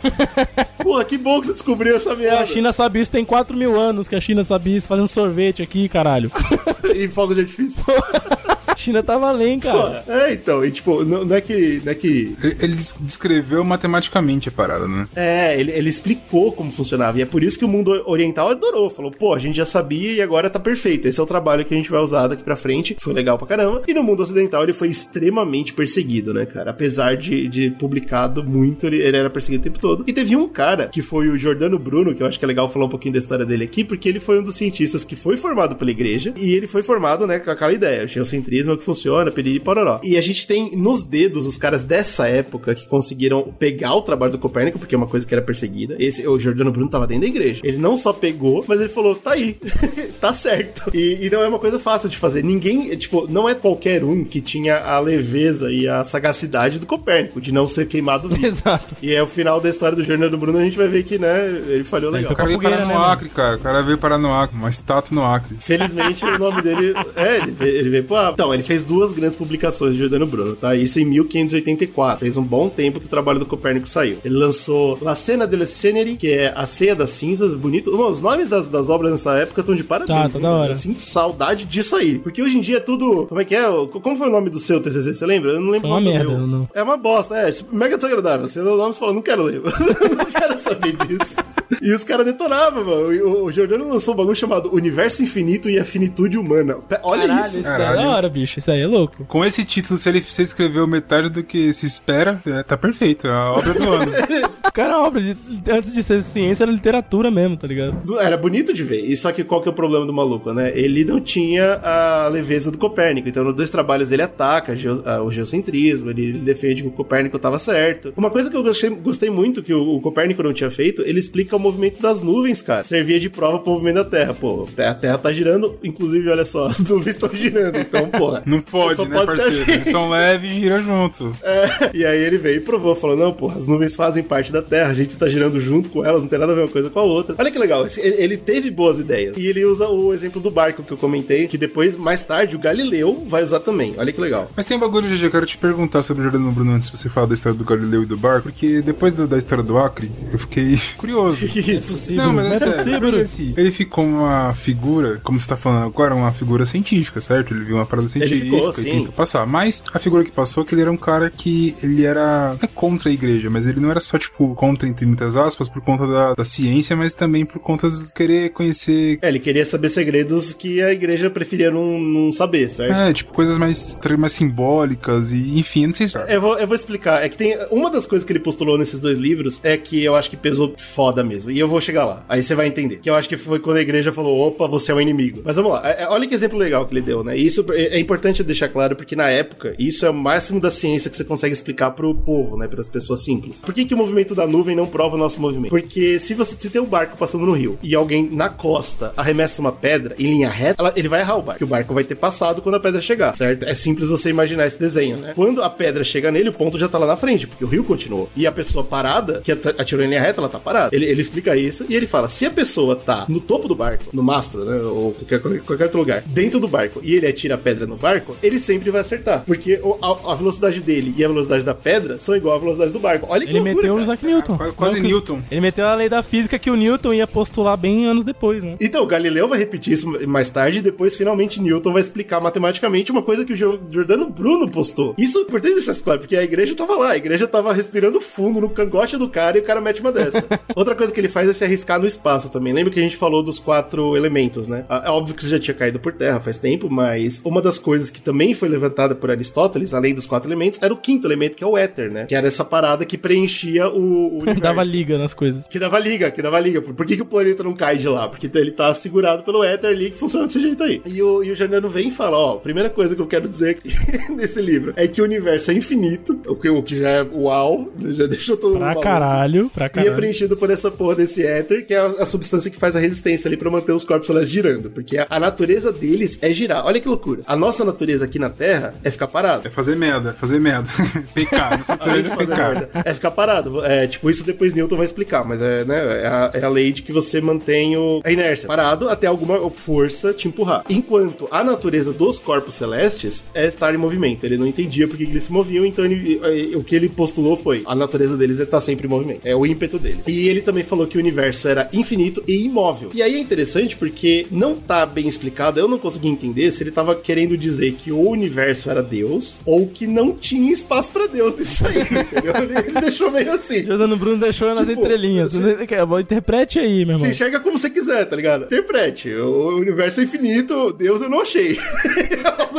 Porra, que bom que você descobriu essa merda. A China sabe isso tem 4 mil anos que a China sabe isso, fazendo sorvete aqui, caralho. e fogos de artifício. A China tá valendo, cara. Porra, é, então, e tipo, não, não é que. Não é que Ele, ele des- descreveu matematicamente a parada, né? É, ele, ele explicou como funcionava. E é por isso que o mundo oriental adorou. Falou, pô, a gente já sabia e agora tá perfeito. Esse é o trabalho que a gente vai usar daqui pra frente. Foi legal pra caramba. E no mundo ocidental ele foi extremamente perseguido, né, cara? Apesar de, de publicado muito, ele, ele era perseguido o tempo todo. E teve um cara, que foi o Jordano Bruno, que eu acho que é legal falar um pouquinho da história dele aqui, porque ele foi um dos cientistas que foi formado pela igreja. E ele foi formado, né, com aquela ideia. O geocentrismo é o que funciona, piriri e pororó. E a gente tem nos dedos os caras dessa época que conseguiram pegar o trabalho do Copérnico, porque é uma coisa que era perseguida. Esse, o Giordano Bruno tava dentro da igreja. Ele não só pegou, mas ele falou, tá aí, tá certo. E, e não é uma coisa fácil de fazer. Ninguém, tipo, não é qualquer um que tinha a leveza e a sagacidade do Copérnico, de não ser queimado vivo. Exato. E é o final da história do Giordano Bruno, a gente vai ver que, né, ele falhou legal. O cara veio parar no né? Acre, cara. O cara veio parar no Acre, uma estátua no Acre. Felizmente o nome dele. É, ele veio, ele veio pro África. Então, ele fez duas grandes publicações de Giordano Bruno, tá? Isso em 1584. Fez um bom tempo que o trabalho do Copérnico saiu. Ele lançou La Cena delle Ceneri, que é a Ceia das Cinzas, bonito. Mano, os nomes das, das obras nessa época estão de parabéns. Tá, tá hein? da hora. Eu sinto saudade disso aí. Porque hoje em dia é tudo. Como é que é? Como foi o nome do seu TCC? Você lembra? Eu não lembro Foi o uma merda, eu não- É uma bosta, é. tipo, Mega desagradável. Você leu o nome e falou, não quero ler. não quero saber disso. E os caras detonavam, mano. O, o Giordano lançou um bagulho chamado Universo Infinito e a Finitude Humana. Olha Caralho, isso. isso daí é Caralho. da hora, bicho. Isso aí é louco. Com esse título, se ele se escreveu metade do que se espera, é, tá perfeito. É a obra do ano. Cara, a obra de, antes de ser ciência era literatura mesmo, tá ligado? Era bonito de ver. E só que qual que é o problema do maluco, né? Ele não tinha a leveza do Copérnico. Então, nos dois trabalhos ele ataca a- o geocentrismo, ele defende que o Copérnico estava certo. Uma coisa que eu gostei, gostei muito que o, o Copérnico não tinha feito, ele explica o movimento das nuvens, cara. Servia de prova pro movimento da Terra. Pô, a Terra tá girando, inclusive, olha só, as nuvens estão girando. Então, porra. Não pode, né, parceiro? assim. São leves e giram junto. É, e aí ele veio e provou, falou: não, porra, as nuvens fazem parte da Terra, a gente tá girando junto com elas, não tem nada a ver uma coisa com a outra. Olha que legal, ele, teve boas ideias. E ele usa o exemplo do barco que eu comentei, que depois, mais tarde, o Galileu vai usar também. Olha que legal. Mas tem um bagulho, GG, eu quero te perguntar sobre o Jordano Bruno antes de você falar da história do Galileu e do barco, porque depois do- da história do Acre, eu fiquei curioso. Isso. Possível. Não, mas é é possível. assim, ele ficou uma figura, como você tá falando agora, uma figura científica, certo? Ele viu uma parada científica ficou, e sim. tentou passar. Mas a figura que passou é que ele era um cara que ele era é contra a igreja, mas ele não era só, tipo, contra, entre muitas aspas, por conta da, da ciência, mas também por conta de querer conhecer. É, ele queria saber segredos que a igreja preferia não, não saber, certo? É, tipo, coisas mais, mais simbólicas e, enfim, eu não sei se. Eu vou, eu vou explicar. É que tem. Uma das coisas que ele postulou nesses dois livros é que eu acho que pesou foda mesmo. E eu vou chegar lá. Aí você vai entender. Que eu acho que foi quando a igreja falou: opa, você é um inimigo. Mas vamos lá. É, é, olha que exemplo legal que ele deu, né? E Isso é é importante deixar claro, porque na época, isso é o máximo da ciência que você consegue explicar pro povo, né? Para as pessoas simples. Por que, que o movimento da nuvem não prova o nosso movimento? Porque se você se tem um barco passando no rio e alguém na costa arremessa uma pedra em linha reta, ela- ele vai errar o barco. O barco vai ter passado quando a pedra chegar, certo? É simples você imaginar esse desenho, né? Quando a pedra chega nele, o ponto já tá lá na frente, porque o rio continuou. E a pessoa parada, que at- atirou em linha reta, ela tá parada. Ele, ele explica isso e ele fala: se a pessoa tá no topo do barco, no mastro, né? Ou qualquer, qualquer outro lugar, dentro do barco, e ele atira a pedra no barco, ele sempre vai acertar. Porque o- a, a velocidade dele e a velocidade da pedra são igual à velocidade do barco. Olha que Ele loucura, meteu o. Isaac Newton. Quase- quase Newton. Ele meteu a lei da física que o Newton ia postular bem anos depois, né? Então, o Galileu vai repetir isso mais tarde e depois, finalmente, Newton vai explicar matematicamente uma coisa que o Jo- Giordano Bruno postou. Isso é importante deixar isso claro, porque a igreja tava lá, a igreja tava respirando fundo no cangote do cara e o cara mete uma dessa. Outra coisa que ele faz é se arriscar no espaço também. Lembra que a gente falou dos quatro elementos, né? É óbvio que isso já tinha caído por terra faz tempo, mas uma das coisas que também foi levantada por Aristóteles, além dos quatro elementos, era o quinto elemento, que é o éter, né? Que era essa parada que preenchia o, o universo. Dava liga nas coisas. Que dava liga, que dava liga. Por que, que o planeta não cai de lá? Porque ele tá segurado pelo éter ali que funciona desse jeito aí. E o, e o Janiano vem e fala: Ó, primeira coisa que eu quero dizer nesse livro é que o universo é infinito, o que, o que já é uau, já deixou todo mundo. Pra caralho, pra E é caralho. preenchido por essa porra desse éter, que é a, a substância que faz a resistência ali pra manter os corpos celestes girando. Porque a, a natureza deles é girar. Olha que loucura. A nossa natureza aqui na Terra é ficar parado. É fazer merda, é fazer merda. pecar, três de é pecar. É ficar parado. É, tipo, isso depois Newton vai explicar, mas é, né, é, a, é a lei de que você mantém o, a inércia parado até alguma força te empurrar. Enquanto a natureza dos corpos celestes é estar em movimento. Ele não entendia por que eles se moviam, então ele- eh, o que ele postulou foi a natureza deles é estar sempre em movimento. É o ímpeto dele. E ele também falou que o universo era infinito e imóvel. E aí é interessante porque não tá bem explicado, eu não consegui entender se ele tava querendo dizer que o universo era Deus ou que não tinha espaço pra Deus nisso aí, entendeu? Ele, ele deixou meio assim. Jordano Bruno deixou nas Tipo, entrelinhas. você- Você... Interprete aí, meu irmão. Você enxerga como você quiser, tá ligado? Interprete. O universo é infinito, Deus eu não achei.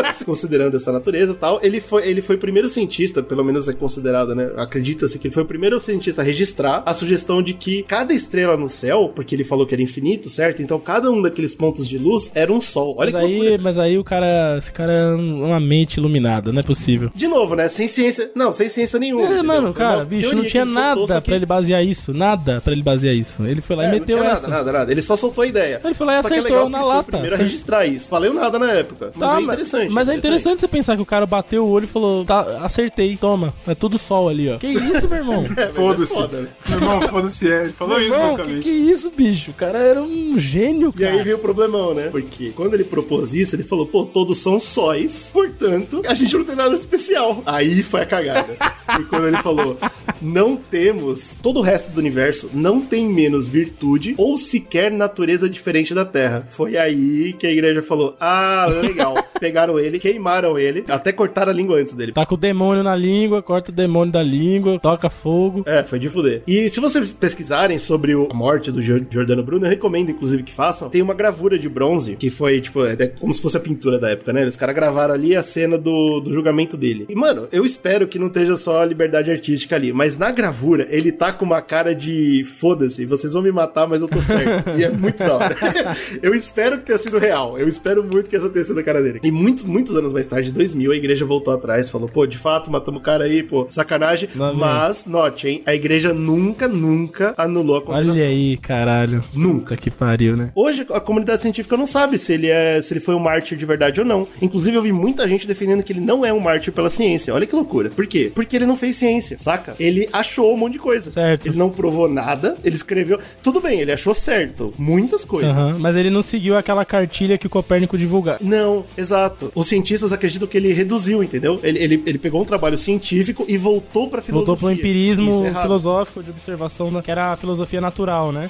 Assim. Considerando essa natureza e tal, ele foi, ele foi o primeiro cientista, pelo menos é considerado, né? Acredita-se que ele foi o primeiro cientista a registrar a sugestão de que cada estrela no céu, porque ele falou que era infinito, certo? Então cada um daqueles pontos de luz era um sol. Olha Mas que aí, loucura. mas aí o cara. Esse cara é uma mente iluminada, não é possível. De novo, né? Sem ciência. Não, sem ciência nenhuma. É, entendeu? mano, cara, bicho, não que tinha nada que- pra ele basear isso. Nada pra ele basear isso. Ele foi lá É, e não meteu tinha essa. Nada, nada, nada. Ele só soltou a ideia. Ele foi lá e Só que é acertou legal na que ele foi o lata. primeiro a registrar isso. Valeu nada na época. Mas Tá, é interessante. mas é interessante você pensar que o cara bateu o olho e falou: tá, acertei, toma. É tudo sol ali, ó. Que isso, meu irmão? É, é Foda-se. foda, né? Meu irmão, foda-se, é. Ele falou isso, Irmão, que, basicamente. que isso, bicho? O cara era um gênio, E aí cara. veio o problemão, né? Porque quando ele propôs isso, ele falou, pô, todos são sóis, portanto, a gente não tem nada especial. Aí foi a cagada. e quando ele falou, não temos, todo o resto do universo não tem menos virtude ou sequer natureza diferente da Terra. Foi aí que a igreja falou, ah, legal. Pegaram ele, queimaram ele, até cortaram a língua antes dele. Tá com o demônio na língua, corta o demônio da língua, toca fogo. É, foi de fuder. E se vocês pesquisarem sobre a morte do Giordano Bruno, eu recomendo, inclusive, que façam. Tem uma gravura de bronze, que foi, tipo, é é como se fosse a pintura da época, né? Os caras gravaram ali a cena do, do julgamento dele. E, mano, eu espero que não esteja só a liberdade artística ali, mas na gravura, ele tá com uma cara de foda-se, vocês vão me matar, mas eu tô certo. e é muito da hora. eu espero que tenha sido real. Eu espero muito que essa tenha sido a cara dele. E muitos, muitos anos mais tarde, em 2000, a igreja voltou atrás, falou, pô, de fato, matamos o cara aí, pô, sacanagem. Mas, note, hein, a igreja nunca, nunca anulou a condenação. Olha aí, caralho. Nunca. Puta que pariu, né? Hoje a comunidade científica não sabe se ele é se ele foi um mártir de verdade ou não. Inclusive eu vi muita gente defendendo que ele não é um mártir pela ciência. Olha que loucura. Por quê? Porque ele não fez ciência, saca? Ele achou um monte de coisa. Certo. Ele não provou nada, ele escreveu. Tudo bem, ele achou certo muitas coisas. Aham, Mas ele não seguiu aquela cartilha que o Copérnico divulgava. Não, exato. Os cientistas acreditam que ele reduziu, entendeu? Ele, ele, ele pegou um trabalho científico e voltou pra filosofia. Voltou pro empirismo é filosófico de observação, da- que era a filosofia natural, né?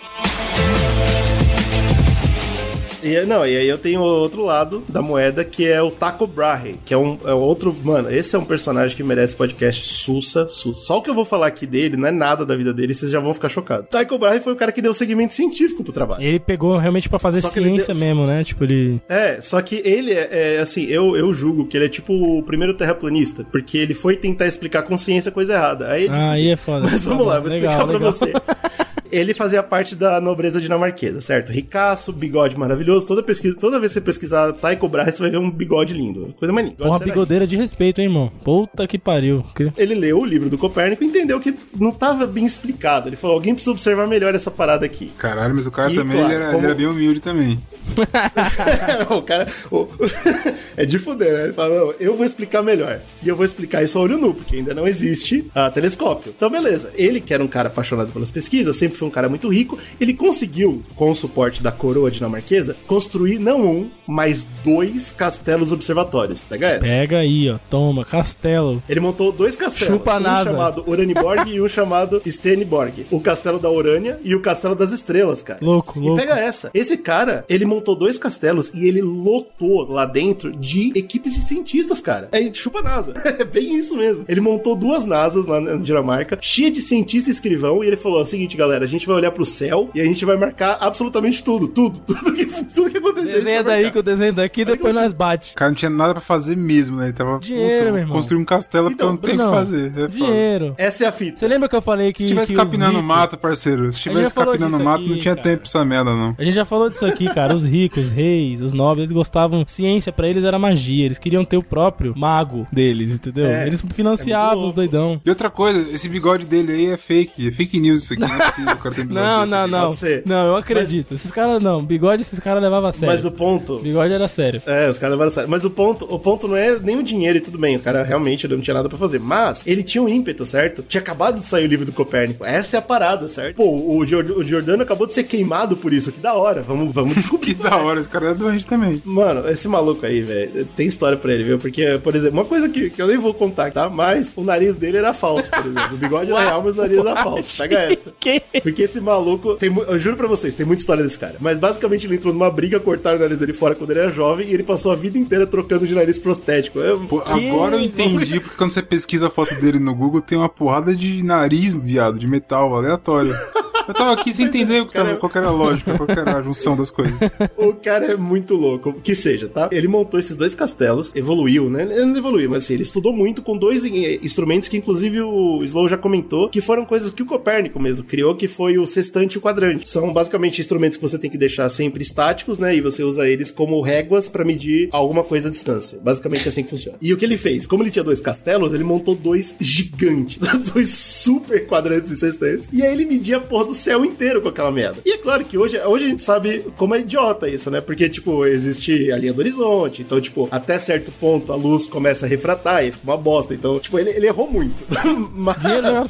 E, não, e aí eu tenho outro lado da moeda, que é o Taco Brahe, que é um é outro... Mano, esse é um personagem que merece podcast sussa, sussa. Só o que eu vou falar aqui dele não é nada da vida dele, vocês já vão ficar chocados. Taco Brahe foi o cara que deu segmento científico pro trabalho. Ele pegou realmente pra fazer Só ciência deu- mesmo, né? Tipo, ele. É, só que ele é, é, assim, eu, eu julgo que ele é tipo o primeiro terraplanista, porque ele foi tentar explicar com ciência coisa errada. Aí ele Ah, aí é foda. Mas Tá vamos bom, lá, vou legal, explicar pra legal. você. Ele fazia parte da nobreza dinamarquesa, certo? Ricaço, bigode maravilhoso. Toda pesquisa, toda vez que você pesquisar Tycho Brahe, você vai ver um bigode lindo. Coisa mais linda. Porra, Será? bigodeira de respeito, hein, irmão? Puta que pariu. Ele leu o livro do Copérnico e entendeu que não estava bem explicado. Ele falou: alguém precisa observar melhor essa parada aqui. Caralho, mas o cara E, também claro, ele era, como- ele era bem humilde também. o cara. o- é de fuder, né? Ele fala: não, eu vou explicar melhor. E eu vou explicar isso a olho nu, porque ainda não existe ah, telescópio. Então, beleza. Ele, que era um cara apaixonado pelas pesquisas, sempre foi um cara muito rico, ele conseguiu, com o suporte da coroa dinamarquesa, construir não um, mas dois castelos observatórios. Pega essa. Pega aí, ó. Toma, castelo. Ele montou dois castelos. Chupa um NASA. chamado Uraniborg e um chamado Stenborg. O castelo da Urânia e o castelo das estrelas, cara. Louco, E louco. pega essa. Esse cara, ele montou dois castelos e ele lotou lá dentro de equipes de cientistas, cara. É chupa NASA. É bem isso mesmo. Ele montou duas NASAs lá na Dinamarca, cheia de cientista e escrivão, e ele falou: o seguinte, galera, a gente vai olhar pro céu e a gente vai marcar absolutamente tudo, tudo, tudo que, tudo que acontecer. Desenha daí que eu desenho daqui, depois nós bate. O cara não tinha nada pra fazer mesmo, né? Ele tava. Dinheiro, puta, irmão. Construir um castelo porque Então, eu não tenho o que fazer. É foda. Dinheiro. Essa é a fita. Você lembra que eu falei que. Se tivesse que capinando ricos- mato, parceiro. Se tivesse capinando mato, aqui, não tinha cara. tempo pra essa merda, não. A gente já falou disso aqui, cara. Os ricos, os reis, os nobres, eles gostavam. Ciência pra eles era magia. Eles queriam ter o próprio mago deles, entendeu? É, eles é financiavam muito os doidão. E outra coisa, esse bigode dele aí é fake. É fake news isso aqui. Não é possível o cara ter um bigode Não, não, não. Não, eu acredito. Esses caras não. Bigode, esses caras levavam a sério. Mas o ponto. Bigode era sério. É, os caras levaram a sério. Mas o ponto, o ponto não é nem o dinheiro e tudo bem. O cara realmente não tinha nada pra fazer. Mas ele tinha um ímpeto, certo? Tinha acabado de sair o livro do Copérnico. Essa é a parada, certo? Pô, o, Jord- o Giordano acabou de ser queimado por isso. Que da hora. Vamos, vamos descobrir. Que da hora, esse cara é doente também. Mano, esse maluco aí, velho, tem história pra ele, viu? Porque, por exemplo, uma coisa que, que eu nem vou contar, tá? Mas o nariz dele era falso, por exemplo. O bigode era real, mas o nariz era falso. Pega essa. Que? Porque esse maluco, tem, eu juro pra vocês, tem muita história desse cara. Mas basicamente ele entrou numa briga, cortaram o nariz dele fora quando ele era jovem e ele passou a vida inteira trocando de nariz prostético. Eu, Pô, agora eu entendi porque quando você pesquisa a foto dele no Google, tem uma porrada de nariz, viado, de metal, aleatório. Eu tava aqui sem entender o que tava, qual que era a lógica, qual era a junção das coisas. O cara é muito louco. Que seja, tá? Ele montou esses dois castelos, evoluiu, né? Ele não evoluiu, mas assim, ele estudou muito com dois instrumentos que, inclusive, o Slow já comentou, que foram coisas que o Copérnico mesmo criou, que foi o sextante e o quadrante. São basicamente instrumentos que você tem que deixar sempre estáticos, né? E você usa eles como réguas pra medir alguma coisa à distância. Basicamente é assim que funciona. E o que ele fez? Como ele tinha dois castelos, ele montou dois gigantes, dois super quadrantes e sextantes. E aí ele media a porra do céu inteiro com aquela merda. E é claro que hoje, hoje a gente sabe como é idiota isso, né? Porque, tipo, existe a linha do horizonte. Então, tipo, até certo ponto a luz começa a refratar e fica uma bosta. Então, tipo, ele, ele errou muito. Mas.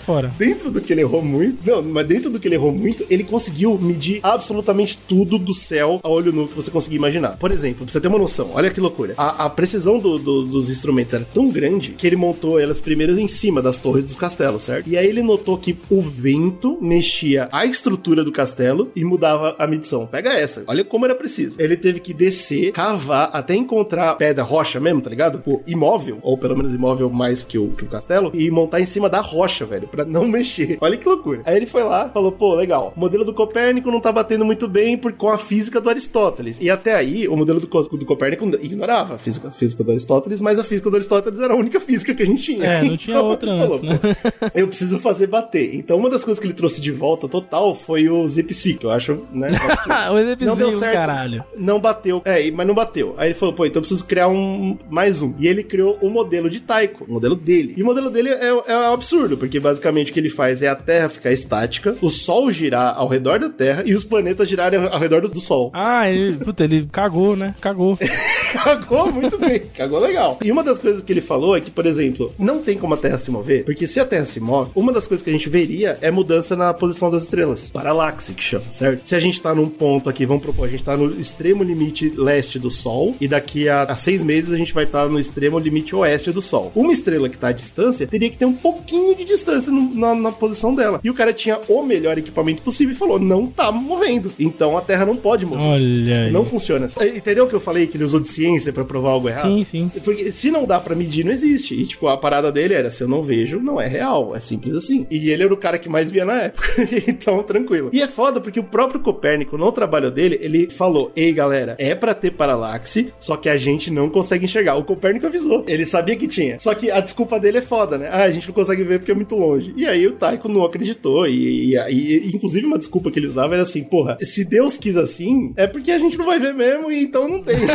Fora. Dentro do que ele errou muito, não, mas dentro do que ele errou muito, ele conseguiu medir absolutamente tudo do céu a olho nu que você conseguir imaginar. Por exemplo, pra você ter uma noção, olha que loucura. A, a precisão do- do- dos instrumentos era tão grande que ele montou elas primeiras em cima das torres dos castelos, certo? E aí ele notou que o vento mexia a estrutura do castelo e mudava a medição. Pega essa, olha como era preciso. Ele teve que descer, cavar, até encontrar pedra, rocha mesmo, tá ligado? Pô, imóvel, ou pelo menos imóvel mais que o, que o castelo, e montar em cima da rocha, velho, pra não mexer. Olha que loucura. Aí ele foi lá, falou, pô, legal, o modelo do Copérnico não tá batendo muito bem por, com a física do Aristóteles. E até aí, o modelo do, do Copérnico ignorava a física, a física do Aristóteles, mas a física do Aristóteles era a única física que a gente tinha. É, não tinha Então, outra antes, né? pô, eu preciso fazer bater. Então, uma das coisas que ele trouxe de volta total foi o Zipsy, que eu acho, né? um o Não deu certo. caralho. Não bateu. É, mas não bateu. Aí ele falou, pô, então eu preciso criar um mais um. E ele criou o modelo de Taiko, o modelo dele. E o modelo dele é, é um absurdo, porque basicamente o que ele faz é a Terra ficar estática, o Sol girar ao redor da Terra e os planetas girarem ao ao redor do, do Sol. Ah, ele, puta, ele cagou, né? Cagou. Cagou muito bem, cagou legal. E uma das coisas que ele falou é que, por exemplo, não tem como a Terra se mover, porque se a Terra se move, uma das coisas que a gente veria é mudança na posição das estrelas. Paralaxe, que chama, certo? Se a gente tá num ponto aqui, vamos propor, a gente tá no extremo limite leste do Sol, e daqui a, a seis meses a gente vai estar no extremo limite oeste do Sol. Uma estrela que tá à distância teria que ter um pouquinho de distância no- na, na posição dela. E o cara tinha o melhor equipamento possível e falou: não tá movendo. Então a Terra não pode mover. Olha aí. Não funciona. Entendeu o que eu falei que ele usou de ciência pra provar algo errado? Sim, sim. Porque se não dá pra medir, não existe. E, tipo, a parada dele era: se eu não vejo, não é real. É simples assim. E ele era o cara que mais via na época. então, tranquilo. E é foda porque o próprio Copérnico, no trabalho dele, ele falou: Ei, galera, é pra ter paralaxe, só que a gente não consegue enxergar. O Copérnico avisou. Ele sabia que tinha. Só que a desculpa dele é foda, né? Ah, a gente não consegue ver porque é muito longe. E aí o Taiko não acreditou. E, e, e- inclusive, uma desculpa que ele usava era assim: porra, se Deus quis assim, é porque a gente não vai ver mesmo, e então não tem.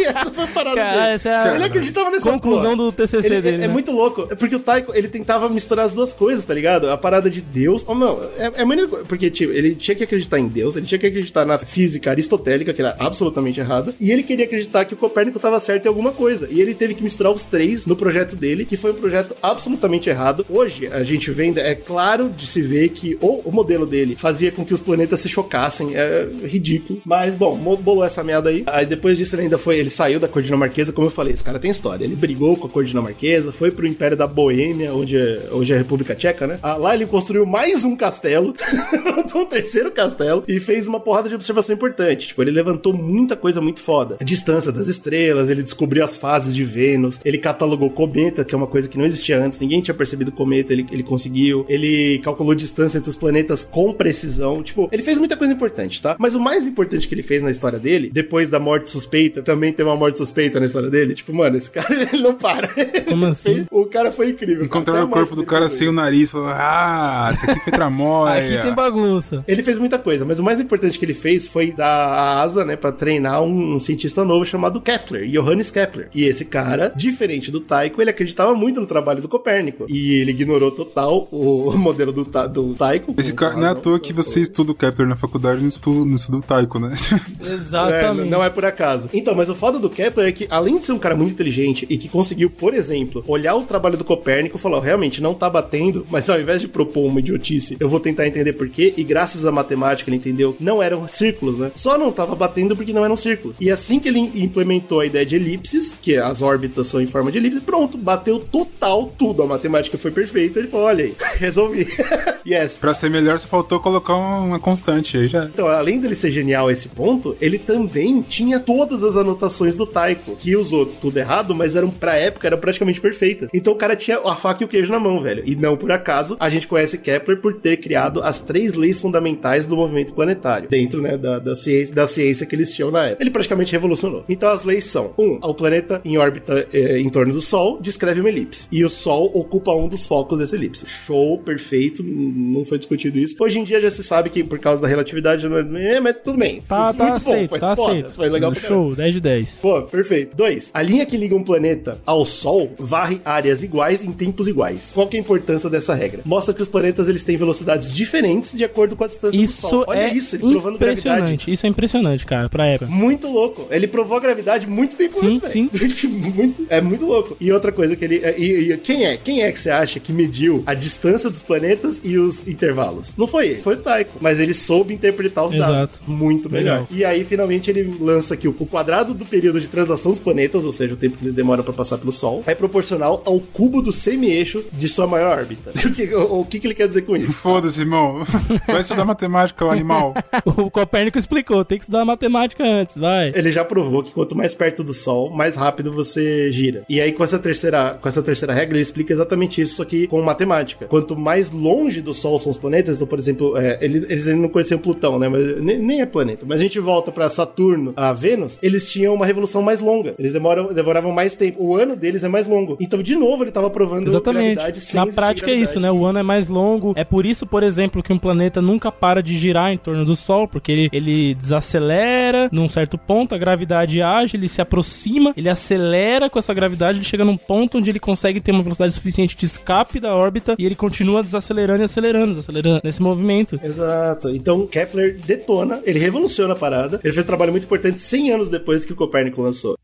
e essa foi a parada Cara, dele. essa é a Ele acreditava nessa conclusão porra. do TCC Ele- dele, É, né? é muito louco. É porque o Taiko, ele tentava misturar as duas coisas, tá ligado? A parada de Deus. Oh, não, é, é muito. Porque, tipo, ele tinha que acreditar em Deus, ele tinha que acreditar na física aristotélica, que era absolutamente errada, e ele queria acreditar que o Copérnico tava certo em alguma coisa. E ele teve que misturar os três no projeto dele, que foi um projeto absolutamente errado. Hoje, a gente vendo, é claro de se ver que o, o modelo dele fazia com que os planetas se chocassem. É ridículo. Mas, bom, bolou essa merda aí. Aí depois disso ele ainda foi, ele saiu da cor dinamarquesa, como eu falei, esse cara tem história. Ele brigou com a cor dinamarquesa, foi pro Império da Boêmia, onde é, hoje é a República Tcheca, né? Ah, lá ele construiu mais um castelo, levantou um terceiro castelo e fez uma porrada de observação importante. Tipo, ele levantou muita coisa muito foda. A distância das estrelas, ele descobriu as fases de Vênus, ele catalogou cometa, que é uma coisa que não existia antes, ninguém tinha percebido cometa, ele, ele conseguiu. Ele calculou distância entre os planetas com precisão. Tipo, ele fez muita coisa importante, tá? Mas o mais importante que ele fez na história dele, depois da morte suspeita, também tem uma morte suspeita na história dele. Tipo, mano, esse cara, ele não para. Como assim? O cara foi incrível. Encontraram o corpo do cara sem o nariz, falou, ah, isso aqui foi tramóia. Aqui tem bagunça. Ele fez muita coisa, mas o mais importante que ele fez foi dar a asa, né, pra treinar um, um cientista novo chamado Kepler, Johannes Kepler. E esse cara, diferente do Tycho, ele acreditava muito no trabalho do Copérnico. E ele ignorou total o modelo do, Ta- do Tycho. Esse cara, não é à toa que você estuda o Kepler na faculdade e não estuda, não estuda o Taiko, né? É, Exatamente. não é por acaso. Então, mas o foda do Kepler é que, além de ser um cara muito inteligente e que conseguiu, por exemplo, olhar o trabalho do Copérnico e falar, realmente, não tá batendo, mas ao invés de propor uma idiotice, eu vou tentar entender por quê, e graças à matemática ele entendeu, não eram círculos, né? Só não tava batendo porque não eram círculos. E assim que ele implementou a ideia de elipses, que as órbitas são em forma de elipse, pronto, bateu total tudo. A matemática foi perfeita, ele falou, olha aí, resolvi. yes. pra ser melhor, só faltou colocar uma constante aí já. Então, além dele ser genial a esse ponto, ele também tinha todas as anotações do Taiko, que usou tudo errado, mas eram pra época eram praticamente perfeitas. Então o cara tinha a faca e o queijo na mão, velho. E não por acaso, a gente conhece Kepler por ter criado as três leis fundamentais do movimento planetário, dentro, né, da, da ciência, da ciência que eles tinham na época. Ele praticamente revolucionou. Então as leis são: um, o planeta em órbita eh, em torno do Sol descreve uma elipse. E o Sol ocupa um dos focos dessa elipse. Show, perfeito, não foi discutido isso. Hoje em dia já se sabe que por causa da relatividade, não é, é, mas tudo bem. Tá, Foi tá muito bom, aceito, foi tá foda, aceito. Foi legal. Show, 10 de 10. Pô, perfeito. Dois, a linha que liga um planeta ao Sol varre áreas iguais em tempos iguais. Qual que é a importância dessa regra? Mostra que os planetas eles têm velocidades diferentes de acordo com a distância do Sol. Isso Olha é isso, ele provando gravidade. impressionante. Isso é impressionante, cara, pra época. Muito louco. Ele provou a gravidade muito tempo Sim, antes, velho. Muito- é muito louco. E outra coisa que ele. E, e quem é? Quem é que você acha que mediu a distância dos planetas e os intervalos? Não foi ele, foi o Taiko. Mas ele soube interpretar os Exato. dados. Muito melhor. Legal. E aí, finalmente, ele lança que o, quadrado do período de translação dos planetas, ou seja, o tempo que eles demoram pra passar pelo Sol, é proporcional ao cubo do semi-eixo de sua maior órbita. O que, o, o que, que ele quer dizer com isso? Foda-se, irmão. Vai estudar matemática, o animal. O Copérnico explicou, tem que estudar matemática antes, vai. Ele já provou que quanto mais perto do Sol, mais rápido você gira. E aí, com essa terceira, com essa terceira regra, ele explica exatamente isso, só que com matemática. Quanto mais longe do Sol são os planetas, então, por exemplo, é, eles, eles ainda não conheciam Plutão, né? Mas nem, nem é planeta. Mas a gente volta pra Saturno, a Vênus, eles tinham uma revolução mais longa. Eles demoram, demoravam mais tempo. O ano deles é mais longo. Então, de novo, ele tava provando Exatamente. gravidade sem Na prática é isso, né? O ano é mais longo. É por isso, por exemplo, que um planeta nunca para de girar em torno do Sol, porque ele, ele desacelera num certo ponto, a gravidade age, ele se aproxima, ele acelera com essa gravidade, ele chega num ponto onde ele consegue ter uma velocidade suficiente de escape da órbita e ele continua desacelerando e acelerando, desacelerando nesse movimento. Exato. Então Kepler detona, ele revoluciona a parada. Ele fez um trabalho muito importante 100 anos depois que o Copérnico lançou.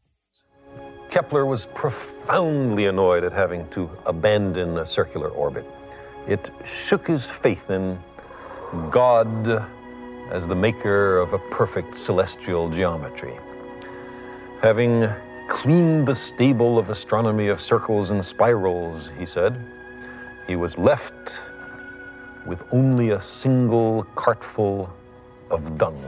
Kepler was profoundly annoyed at having to abandon a circular orbit. It shook his faith in God as the maker of a perfect celestial geometry. Having cleaned the stable of astronomy of circles and spirals, he said, he was left with only a single cartful of dung.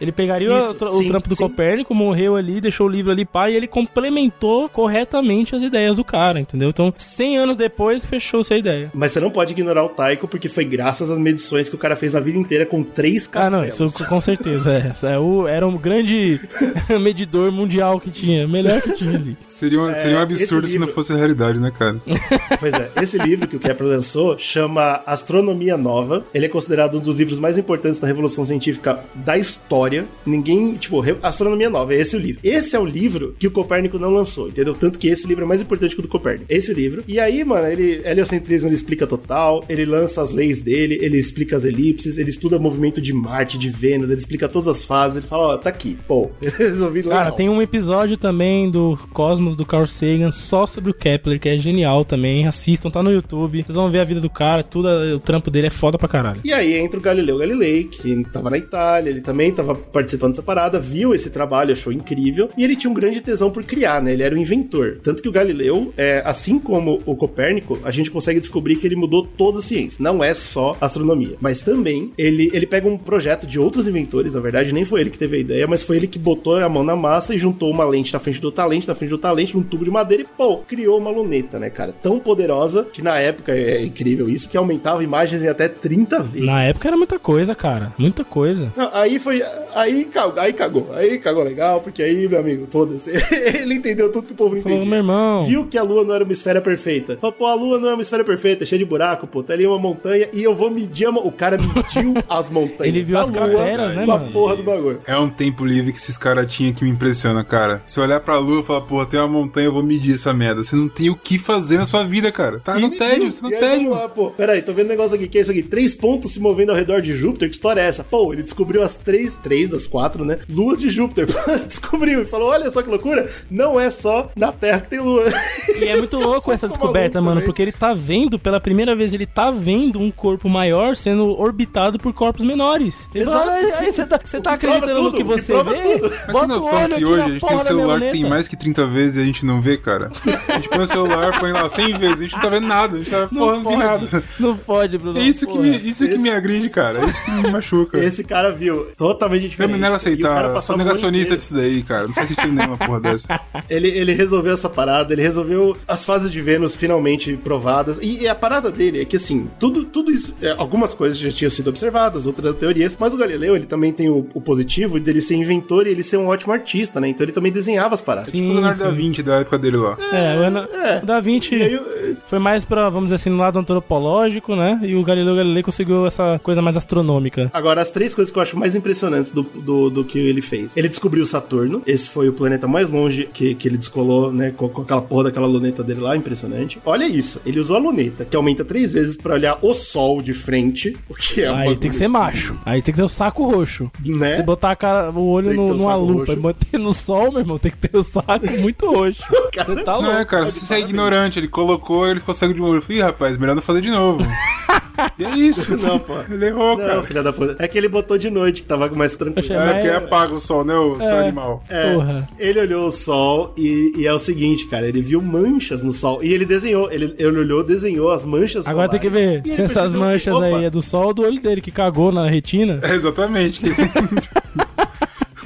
Ele pegaria Isso, o, tra- o sim, trampo do sim. Copérnico, morreu ali, deixou o livro ali, pá, e ele complementou corretamente as ideias do cara, entendeu? Então, 100 anos depois, fechou-se a ideia. Mas você não pode ignorar o Taiko, porque foi graças às medições que o cara fez a vida inteira com três Ah, não, castelos. isso com certeza. É, É o- era um grande medidor mundial que tinha, melhor que tinha ali. Seria um, seria um É, absurdo se não livro- fosse a realidade, né, cara? Pois é, esse livro que o Kepler lançou chama Astronomia Nova. Ele é considerado um dos livros mais importantes da revolução científica da história. Ninguém, tipo, Astronomia Nova, é esse o livro. Esse é o livro que o Copérnico não lançou, entendeu? Tanto que esse livro é mais importante que o do Copérnico. Esse livro. E aí, mano, ele, heliocentrismo ele explica total, ele lança as leis dele, ele explica as elipses, ele estuda o movimento de Marte, de Vênus, ele explica todas as fases, ele fala, ó, tá aqui. Pô, resolvi legal. Cara, tem um episódio também do Cosmos do Carl Sagan só sobre o Kepler, que é genial também. Assistam, tá no YouTube. Vocês vão ver a vida do cara, tudo, o trampo dele é foda pra caralho. E aí entra o Galileu Galilei, que tava na Itália, ele também tava participando dessa parada, viu esse trabalho, achou incrível, e ele tinha um grande tesão por criar, né? Ele era o inventor. Tanto que o Galileu, é, assim como o Copérnico, a gente consegue descobrir que ele mudou toda a ciência. Não é só astronomia, mas também ele, ele pega um projeto de outros inventores, na verdade, nem foi ele que teve a ideia, mas foi ele que botou a mão na massa e juntou uma lente na frente do talento, na frente do talento, num tubo de madeira e, pô, criou uma luneta, né, cara? Tão poderosa que na época é incrível isso, que aumentava imagens em até 30 vezes. Na época era muita coisa, cara. Muita coisa. Não, aí foi. Aí, cagou, aí cagou. Aí cagou legal, porque aí, meu amigo, foda-se. ele entendeu tudo que o povo não Falou, entendia. meu irmão. Viu que a lua não era uma esfera perfeita. Falou, pô, a lua não é uma esfera perfeita, é cheia de buraco, pô. Tá ali uma montanha e eu vou medir a mo- O cara mediu as montanhas. Ele viu as lua crateras, né, mano? porra do bagulho. É um tempo livre que esses caras tinham que me impressiona, cara. Se olhar pra lua e falar, pô, tem uma montanha, eu vou medir essa merda. Você não tem o que fazer na sua vida, cara. Tá E no tédio, você no aí, tédio. lá, pô. Pera aí, tô vendo um negócio aqui. Que é isso aqui? Três pontos se movendo ao redor de Júpiter. Que história é essa? Pô, ele descobriu as três, três das quatro, né? Luas de Júpiter. descobriu e falou: olha só que loucura. Não é só na Terra que tem lua. E é muito louco essa descoberta, mano, também. porque ele tá vendo, pela primeira vez, ele tá vendo um corpo maior sendo orbitado por corpos menores. Ele Exato. fala, "Olha, aí você tá, você tá que acreditando no tudo, que o que você prova vê? tudo. Mas Bota tem noção que hoje a gente tem um celular que tem luneta." mais que 30 vezes e a gente não vê, cara? A gente põe o celular, põe lá 100 vezes, a gente não tá vendo nada, a gente tá, porra, não vi nada. Não fode, Bruno. É isso que me, isso que Esse- me agride, cara. É isso que me machuca. Esse cara viu totalmente Eu diferente. me nego a aceitar, eu sou negacionista disso daí, cara. Não faz sentido nenhuma porra dessa. Ele, ele resolveu essa parada, ele resolveu as fases de Vênus finalmente provadas. E, e a parada dele é que, assim, tudo, tudo isso, é, algumas coisas já tinham sido observadas, outras teorias, mas o Galileu, ele também tem o, o positivo dele ser inventor e ele ser um ótimo artista, né? Então ele também desenhava as paradas. Sim, O Leonardo sim. da Vinci da época dele lá. É, o, Ana- É. o Da Vinci eu- foi mais pra, vamos dizer assim, no lado antropológico, né? E o Galileu Galilei conseguiu essa coisa mais astronômica. Agora, as três coisas que eu acho mais impressionantes do, do, do que ele fez. Ele descobriu Saturno. Esse foi o planeta mais longe que, que ele descolou, né? Com, com aquela porra daquela luneta dele lá, impressionante. Olha isso. Ele usou a luneta, que aumenta três vezes pra olhar o Sol de frente, o que é Aí tem que ser macho. Aí tem que ter o saco roxo. Né? Você botar a cara, o olho no- numa lupa roxo. e manter no sol, meu irmão, tem que ter o saco muito roxo. Você tá Não é, louco. cara, você é ignorante. Ele colocou, ele ficou cego de olho. Ih, rapaz, melhor não fazer de novo. e é isso. Não, pô. Ele errou, Não, cara. filha da puta. É que ele botou de noite, que tava mais tranquilo. Achei- É, porque apaga o sol, né, o seu animal. É, Porra. ele olhou o sol e, e é o seguinte, cara, ele viu manchas no sol e ele desenhou, ele, ele olhou, desenhou as manchas Agora tem que ver se essas que, manchas opa, aí é do sol ou do olho dele que cagou na retina. É, exatamente.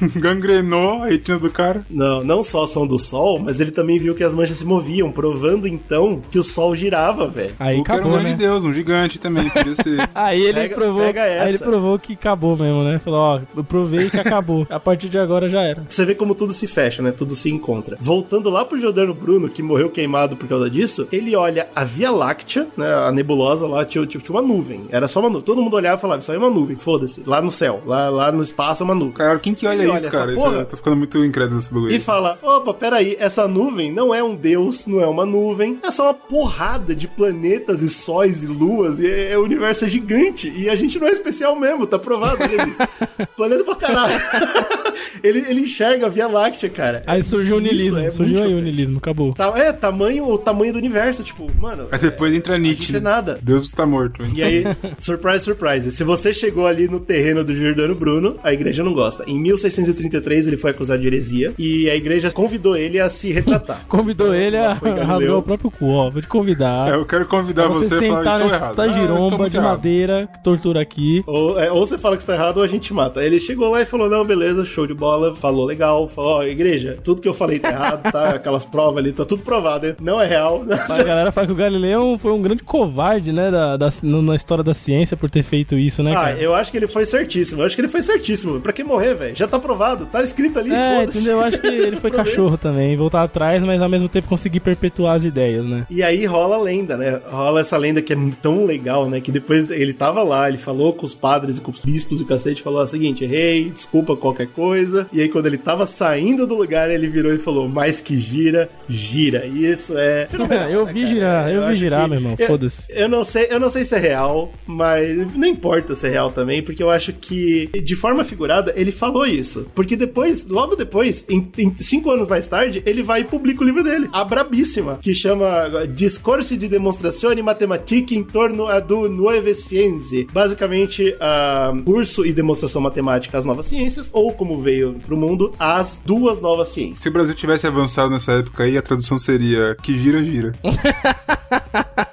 Gangrenou a retina do cara. Não, não só são do sol, mas ele também viu que as manchas se moviam, provando então que o sol girava, velho. Aí o que era um acabou, né? de Deus, um gigante também, podia ser. Aí ele Pega- provou, pega aí ele provou que acabou mesmo, né? Falou, ó, eu provei que acabou. A partir de agora já era. Você vê como tudo se fecha, né? Tudo se encontra. Voltando lá pro Giordano Bruno, que morreu queimado por causa disso, ele olha a Via Láctea, né? A nebulosa lá, tinha, tinha uma nuvem. Era só uma nuvem. Todo mundo olhava e falava, isso aí é uma nuvem, foda-se. Lá no céu, lá, lá no espaço é uma nuvem. Cara, quem que olha Ele olha isso, essa cara? Isso, porra. eu tô ficando muito incrédulo nesse bagulho. E fala: opa, peraí, essa nuvem não é um deus, não é uma nuvem, é só uma porrada de planetas e sóis e luas, e é, é- o universo é gigante, e a gente não é especial mesmo, tá provado. Ele, planeta pra caralho. ele, ele enxerga a Via Láctea, cara. Aí surgiu o Isso nilismo, é surgiu aí o nilismo, acabou. Tá- É, tamanho, o tamanho do universo, tipo, mano. Aí depois é, entra Nietzsche. gente é nada. Deus está morto, hein? E aí, surprise, surprise. Se você chegou ali no terreno do Giordano Bruno, a igreja não gosta. Em 1633 ele foi acusado de heresia e a igreja convidou ele a se retratar. Convidou ele a rasgar o próprio cu, ó. Vou te convidar. É, eu quero convidar pra você, você falar, sentar estou nessa. Ah, giromba muito de errado. madeira que tortura aqui. Ou, é, ou você fala que você tá errado ou a gente mata. Ele chegou lá e falou: Não, beleza, show de bola, falou legal. Falou: Ó, igreja, tudo que eu falei tá errado, tá? Aquelas provas ali, tá tudo provado, hein? não é real. A galera fala que o Galileu foi um grande covarde, né, da, da- na história da ciência por ter feito isso, né, Ah, cara? eu acho que ele foi certíssimo. Eu acho que ele foi certíssimo. Pra que morrer, velho? Já tá provado, tá escrito ali. É, foda-se. entendeu? Eu acho que ele foi cachorro também, voltar atrás, mas ao mesmo tempo conseguir perpetuar as ideias, né? E aí rola a lenda, né? Rola essa lenda que é tão legal, né? Que depois ele tava lá, ele falou com os padres e com os bispos e o cacete, falou o seguinte: errei, desculpa qualquer coisa. E aí quando ele tava saindo do lugar, ele virou e falou: mais que gira, gira. E isso é. eu vi girar, eu, vi acho girar, que- meu irmão, eu- foda-se. Eu não sei, eu não sei se é real, mas não importa se é real também, porque eu acho que de forma figurada ele falou isso. Isso. Porque depois, logo depois, em, em cinco anos mais tarde, ele vai e publica o livro dele, a brabíssima, que chama Discorso de Demonstrazione Matematica em torno a do Nuove Scienze. Basicamente, uh, curso e demonstração matemática às novas ciências, ou como veio pro mundo, as duas novas ciências. Se o Brasil tivesse avançado nessa época aí, a tradução seria que gira, gira.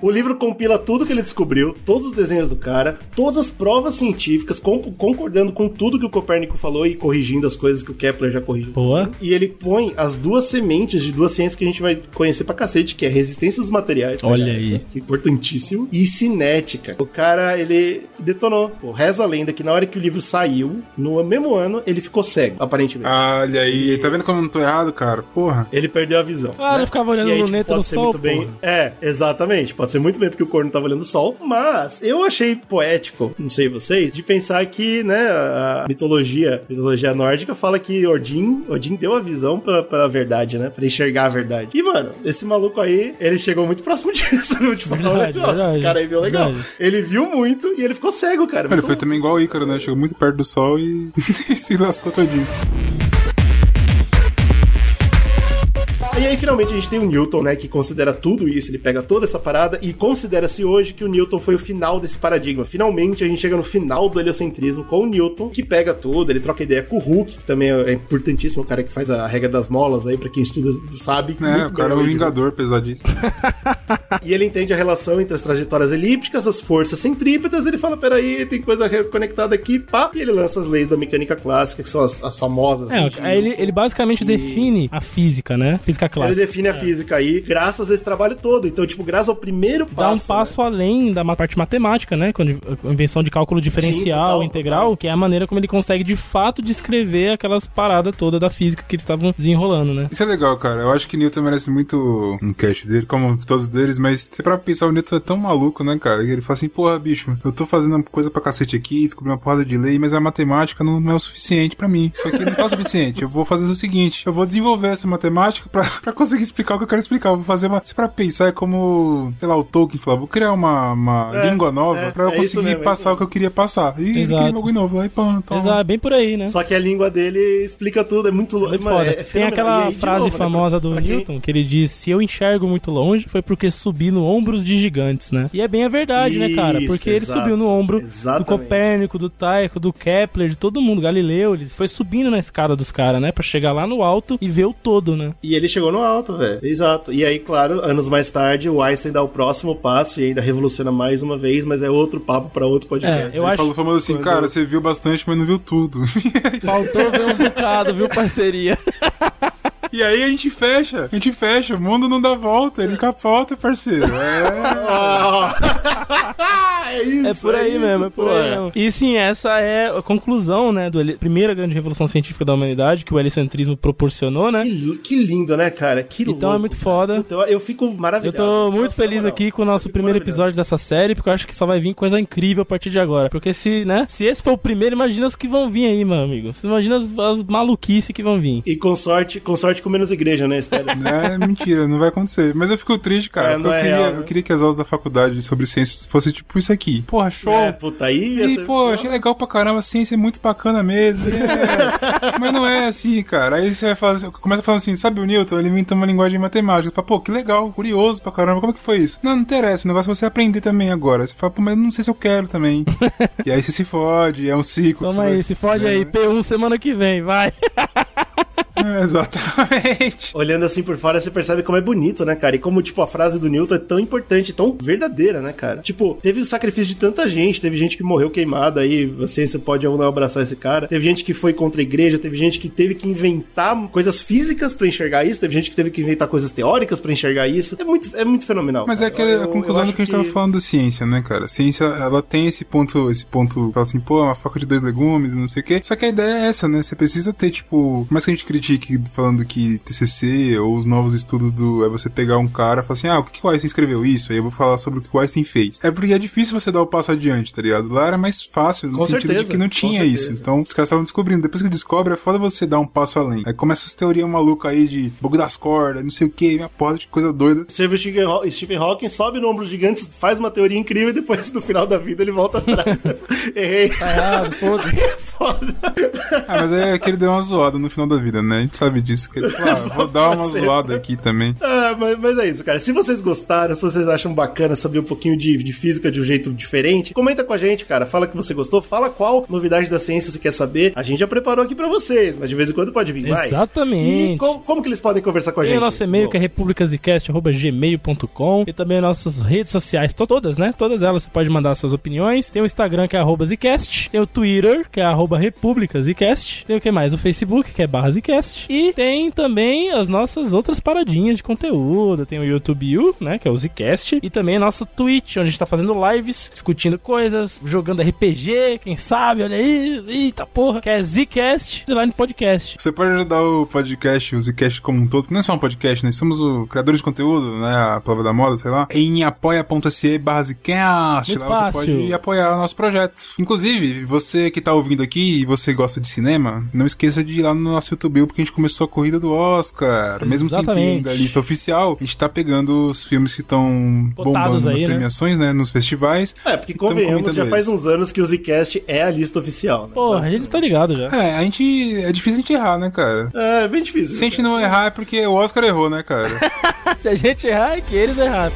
O livro compila tudo que ele descobriu, todos os desenhos do cara, todas as provas científicas, concordando com tudo que o Copérnico falou e corrigindo as coisas que o Kepler já corrigiu. Boa. E ele põe as duas sementes de duas ciências que a gente vai conhecer pra cacete, que é resistência dos materiais. Olha pega aí. essa, que é importantíssimo. E cinética. O cara, ele detonou. Pô, reza a lenda que na hora que o livro saiu, no mesmo ano, ele ficou cego, aparentemente. Olha aí, tá vendo como eu não tô errado, cara? Porra. Ele perdeu a visão. Ah, né? ele ficava olhando E aí, no tipo, neto pode no ser sol, muito bem. É, exatamente. Pode ser muito bem porque o corno tava olhando o sol. Mas eu achei poético, não sei vocês, de pensar que, né, a mitologia, a mitologia nórdica fala que Odin, Odin deu a visão pra, pra verdade, né? Pra enxergar a verdade. E, mano, esse maluco aí, ele chegou muito próximo disso. Eu te falar Verdade, verdade, esse cara aí viu legal. verdade. Ele viu muito e ele ficou cego, cara. Ele Muito foi também igual o Ícaro, né? Chegou muito perto do sol e se lascou todinho. E aí, finalmente, a gente tem o Newton, né, que considera tudo isso, ele pega toda essa parada e considera-se hoje que o Newton foi o final desse paradigma. Finalmente, a gente chega no final do heliocentrismo com o Newton, que pega tudo, ele troca ideia com o Hooke, que também é importantíssimo, o cara que faz a regra das molas aí, pra quem estuda sabe. É, muito o cara é um vingador pesadíssimo. e ele entende a relação entre as trajetórias elípticas, as forças centrípetas. Ele fala: peraí, tem coisa conectada aqui, pá. E ele lança as leis da mecânica clássica, que são as, as famosas. É, né, aí ele, ele basicamente define a física, né? Física Ele clássica. define a física aí, graças a esse trabalho todo. Então, tipo, graças ao primeiro passo. Dá um né? passo além da parte matemática, né? Com a invenção de cálculo diferencial, total, integral, total. que é a maneira como ele consegue de fato descrever aquelas paradas todas da física que eles estavam desenrolando, né? Isso é legal, cara. Eu acho que Newton merece muito um cast dele, como todos deles, mas se pra pensar, o Newton é tão maluco, né, cara? Ele fala assim, porra, bicho, eu tô fazendo uma coisa pra cacete aqui, descobri uma porrada de lei, mas a matemática não, não é o suficiente pra mim. Isso aqui não tá o suficiente. Eu vou fazer o seguinte, eu vou desenvolver essa matemática pra, pra conseguir explicar o que eu quero explicar. Eu vou fazer uma... Se pra pensar, é como, sei lá, o Tolkien falava, vou criar uma, uma É, língua nova é, pra eu é isso conseguir mesmo, é passar isso o que eu queria passar. E ele Exato. cria um bagulho novo. Aí, pô, então... Exato, bem por aí, né? Só que a língua dele explica tudo, é muito louco. Muito mano, foda. é- é Tem. E aquela aí, frase novo, né, famosa pra- do pra quem- Newton que ele diz: Se eu enxergo muito longe, foi porque subi no ombros de gigantes, né? E é bem a verdade, né, cara? Isso, Porque ele exato, subiu no ombro exatamente. do Copérnico, do Tycho, do Kepler, de todo mundo, Galileu. Ele foi subindo na escada dos caras, né? Pra chegar lá no alto e ver o todo, né? E ele chegou no alto, velho. Exato. E aí, claro, anos mais tarde, o Einstein dá o próximo passo e ainda revoluciona mais uma vez, mas é outro papo pra outro podcast. É, eu Ele acho falou famoso assim, Quando- cara, você viu bastante, mas não viu tudo. faltou ver um bocado, viu, parceria? E aí a gente fecha, a gente fecha, o mundo não dá volta, ele capota, parceiro. É. é isso. É por aí isso, mesmo, é por aí mesmo. E sim, essa é a conclusão, né, da primeira grande revolução científica da humanidade que o heliocentrismo proporcionou, né? Que, que lindo, né, cara? Que Então é louco, muito cara. foda. Então eu fico Eu maravilhado. tô muito Nossa, feliz aqui com o nosso primeiro episódio dessa série, porque eu acho que só vai vir coisa incrível a partir de agora. Porque se, né, se esse for o primeiro, imagina os que vão vir aí, meu amigo. Você imagina as, as maluquices que vão vir. E com sorte, com sorte com menos igreja, né? Espera. É mentira, não vai acontecer. Mas eu fico triste, cara. É, eu, é queria, real, né? eu queria que as aulas da faculdade sobre ciências fossem tipo isso aqui. Porra, show! É, puta, aí E, pô, achei legal pra caramba, a ciência é muito bacana mesmo. é. Mas não é assim, cara. Aí você vai falar, começa falando assim, sabe o Newton? Ele inventou uma linguagem matemática. Fala, pô, que legal, curioso pra caramba, como que foi isso? Não, não interessa, o negócio é você aprender também agora. Você fala, pô, mas eu não sei se eu quero também. e aí você se fode, é um ciclo. Toma aí, vai- se fode é, aí, P1 semana que vem, vai. É, exatamente. Olhando assim por fora, você percebe como é bonito, né, cara? E como, tipo, a frase do Newton é tão importante, tão verdadeira, né, cara? Tipo, teve o sacrifício de tanta gente, teve gente que morreu queimada aí, a ciência pode ou não abraçar esse cara. Teve gente que foi contra a igreja, teve gente que teve que inventar coisas físicas pra enxergar isso, teve gente que teve que inventar coisas teóricas pra enxergar isso. É muito, é muito fenomenal. Mas é cara. aquela Eu- a conclusão do que a gente tava falando da ciência, né, cara? A ciência, ela tem esse ponto, esse ponto, fala assim, pô, é uma faca de dois legumes, não sei o quê. Só que a ideia é essa, né? Você precisa ter, tipo, mais que a gente critique falando que TCC ou os novos estudos do. É você pegar um cara e falar assim: ah, o que, que o Einstein escreveu isso? Aí eu vou falar sobre o que o Einstein fez. É porque é difícil você dar o passo adiante, tá ligado? Lá era mais fácil, no Com sentido certeza, de que não tinha isso. Então os caras estavam descobrindo. Depois que descobre, é foda você dar um passo além. Aí começa essas teorias malucas aí de bogo das cordas, não sei o que, uma porra de coisa doida. Você vê o Stephen Haw- Stephen Hawking, sobe no ombro gigante, faz uma teoria incrível e depois, no final da vida, ele volta atrás. Errei. Tá errado, foda-se. Foda. Ah, mas é que ele deu uma zoada no final da vida, né? A gente sabe disso. Que ele falou, ah, vou dar uma zoada aqui também. Ah, mas, mas é isso, cara. Se vocês gostaram, se vocês acham bacana saber um pouquinho de, de física de um jeito diferente, comenta com a gente, cara. Fala que você gostou, fala qual novidade da ciência você quer saber. A gente já preparou aqui pra vocês, mas de vez em quando pode vir mais. Exatamente. E como, como que eles podem conversar com a Tem gente? o nosso e-mail que é republicasicast.gmail.com e também nossas redes sociais, to- todas, né? Todas elas você pode mandar suas opiniões. Tem o Instagram que é arroba Zcast, tem o Twitter que é arroba tem o que mais? O Facebook que é barra Zcast e tem também as nossas outras paradinhas de conteúdo. Tem o YouTube U, né? Que é o Zcast e também nosso Twitch, onde a gente tá fazendo lives, discutindo coisas, jogando RPG, quem sabe, olha aí, eita porra, que é Zcast, Line Podcast. Você pode ajudar o podcast, o Zcast como um todo, que não é só um podcast, nós somos o criadores de conteúdo, né? A palavra da moda, sei lá, em apoia.se barra Zcast. Muito Lá fácil. você pode apoiar o nosso projeto. Inclusive, você que tá ouvindo aqui e você gosta de cinema, não esqueça de ir lá no nosso YouTube, porque gente começou a corrida do Oscar. Mesmo sem ter Exatamente. a lista oficial, a gente tá pegando os filmes que estão bombando nas aí, né? premiações, né? Nos festivais. É, porque convenhamos, já faz eles. uns anos que o Zcast é a lista oficial, né? Porra, a gente tá ligado já. É, a gente. É difícil a gente errar, né, cara? É, bem difícil. Se a gente não errar é porque o Oscar errou, né, cara? Se a gente errar, é que eles erraram.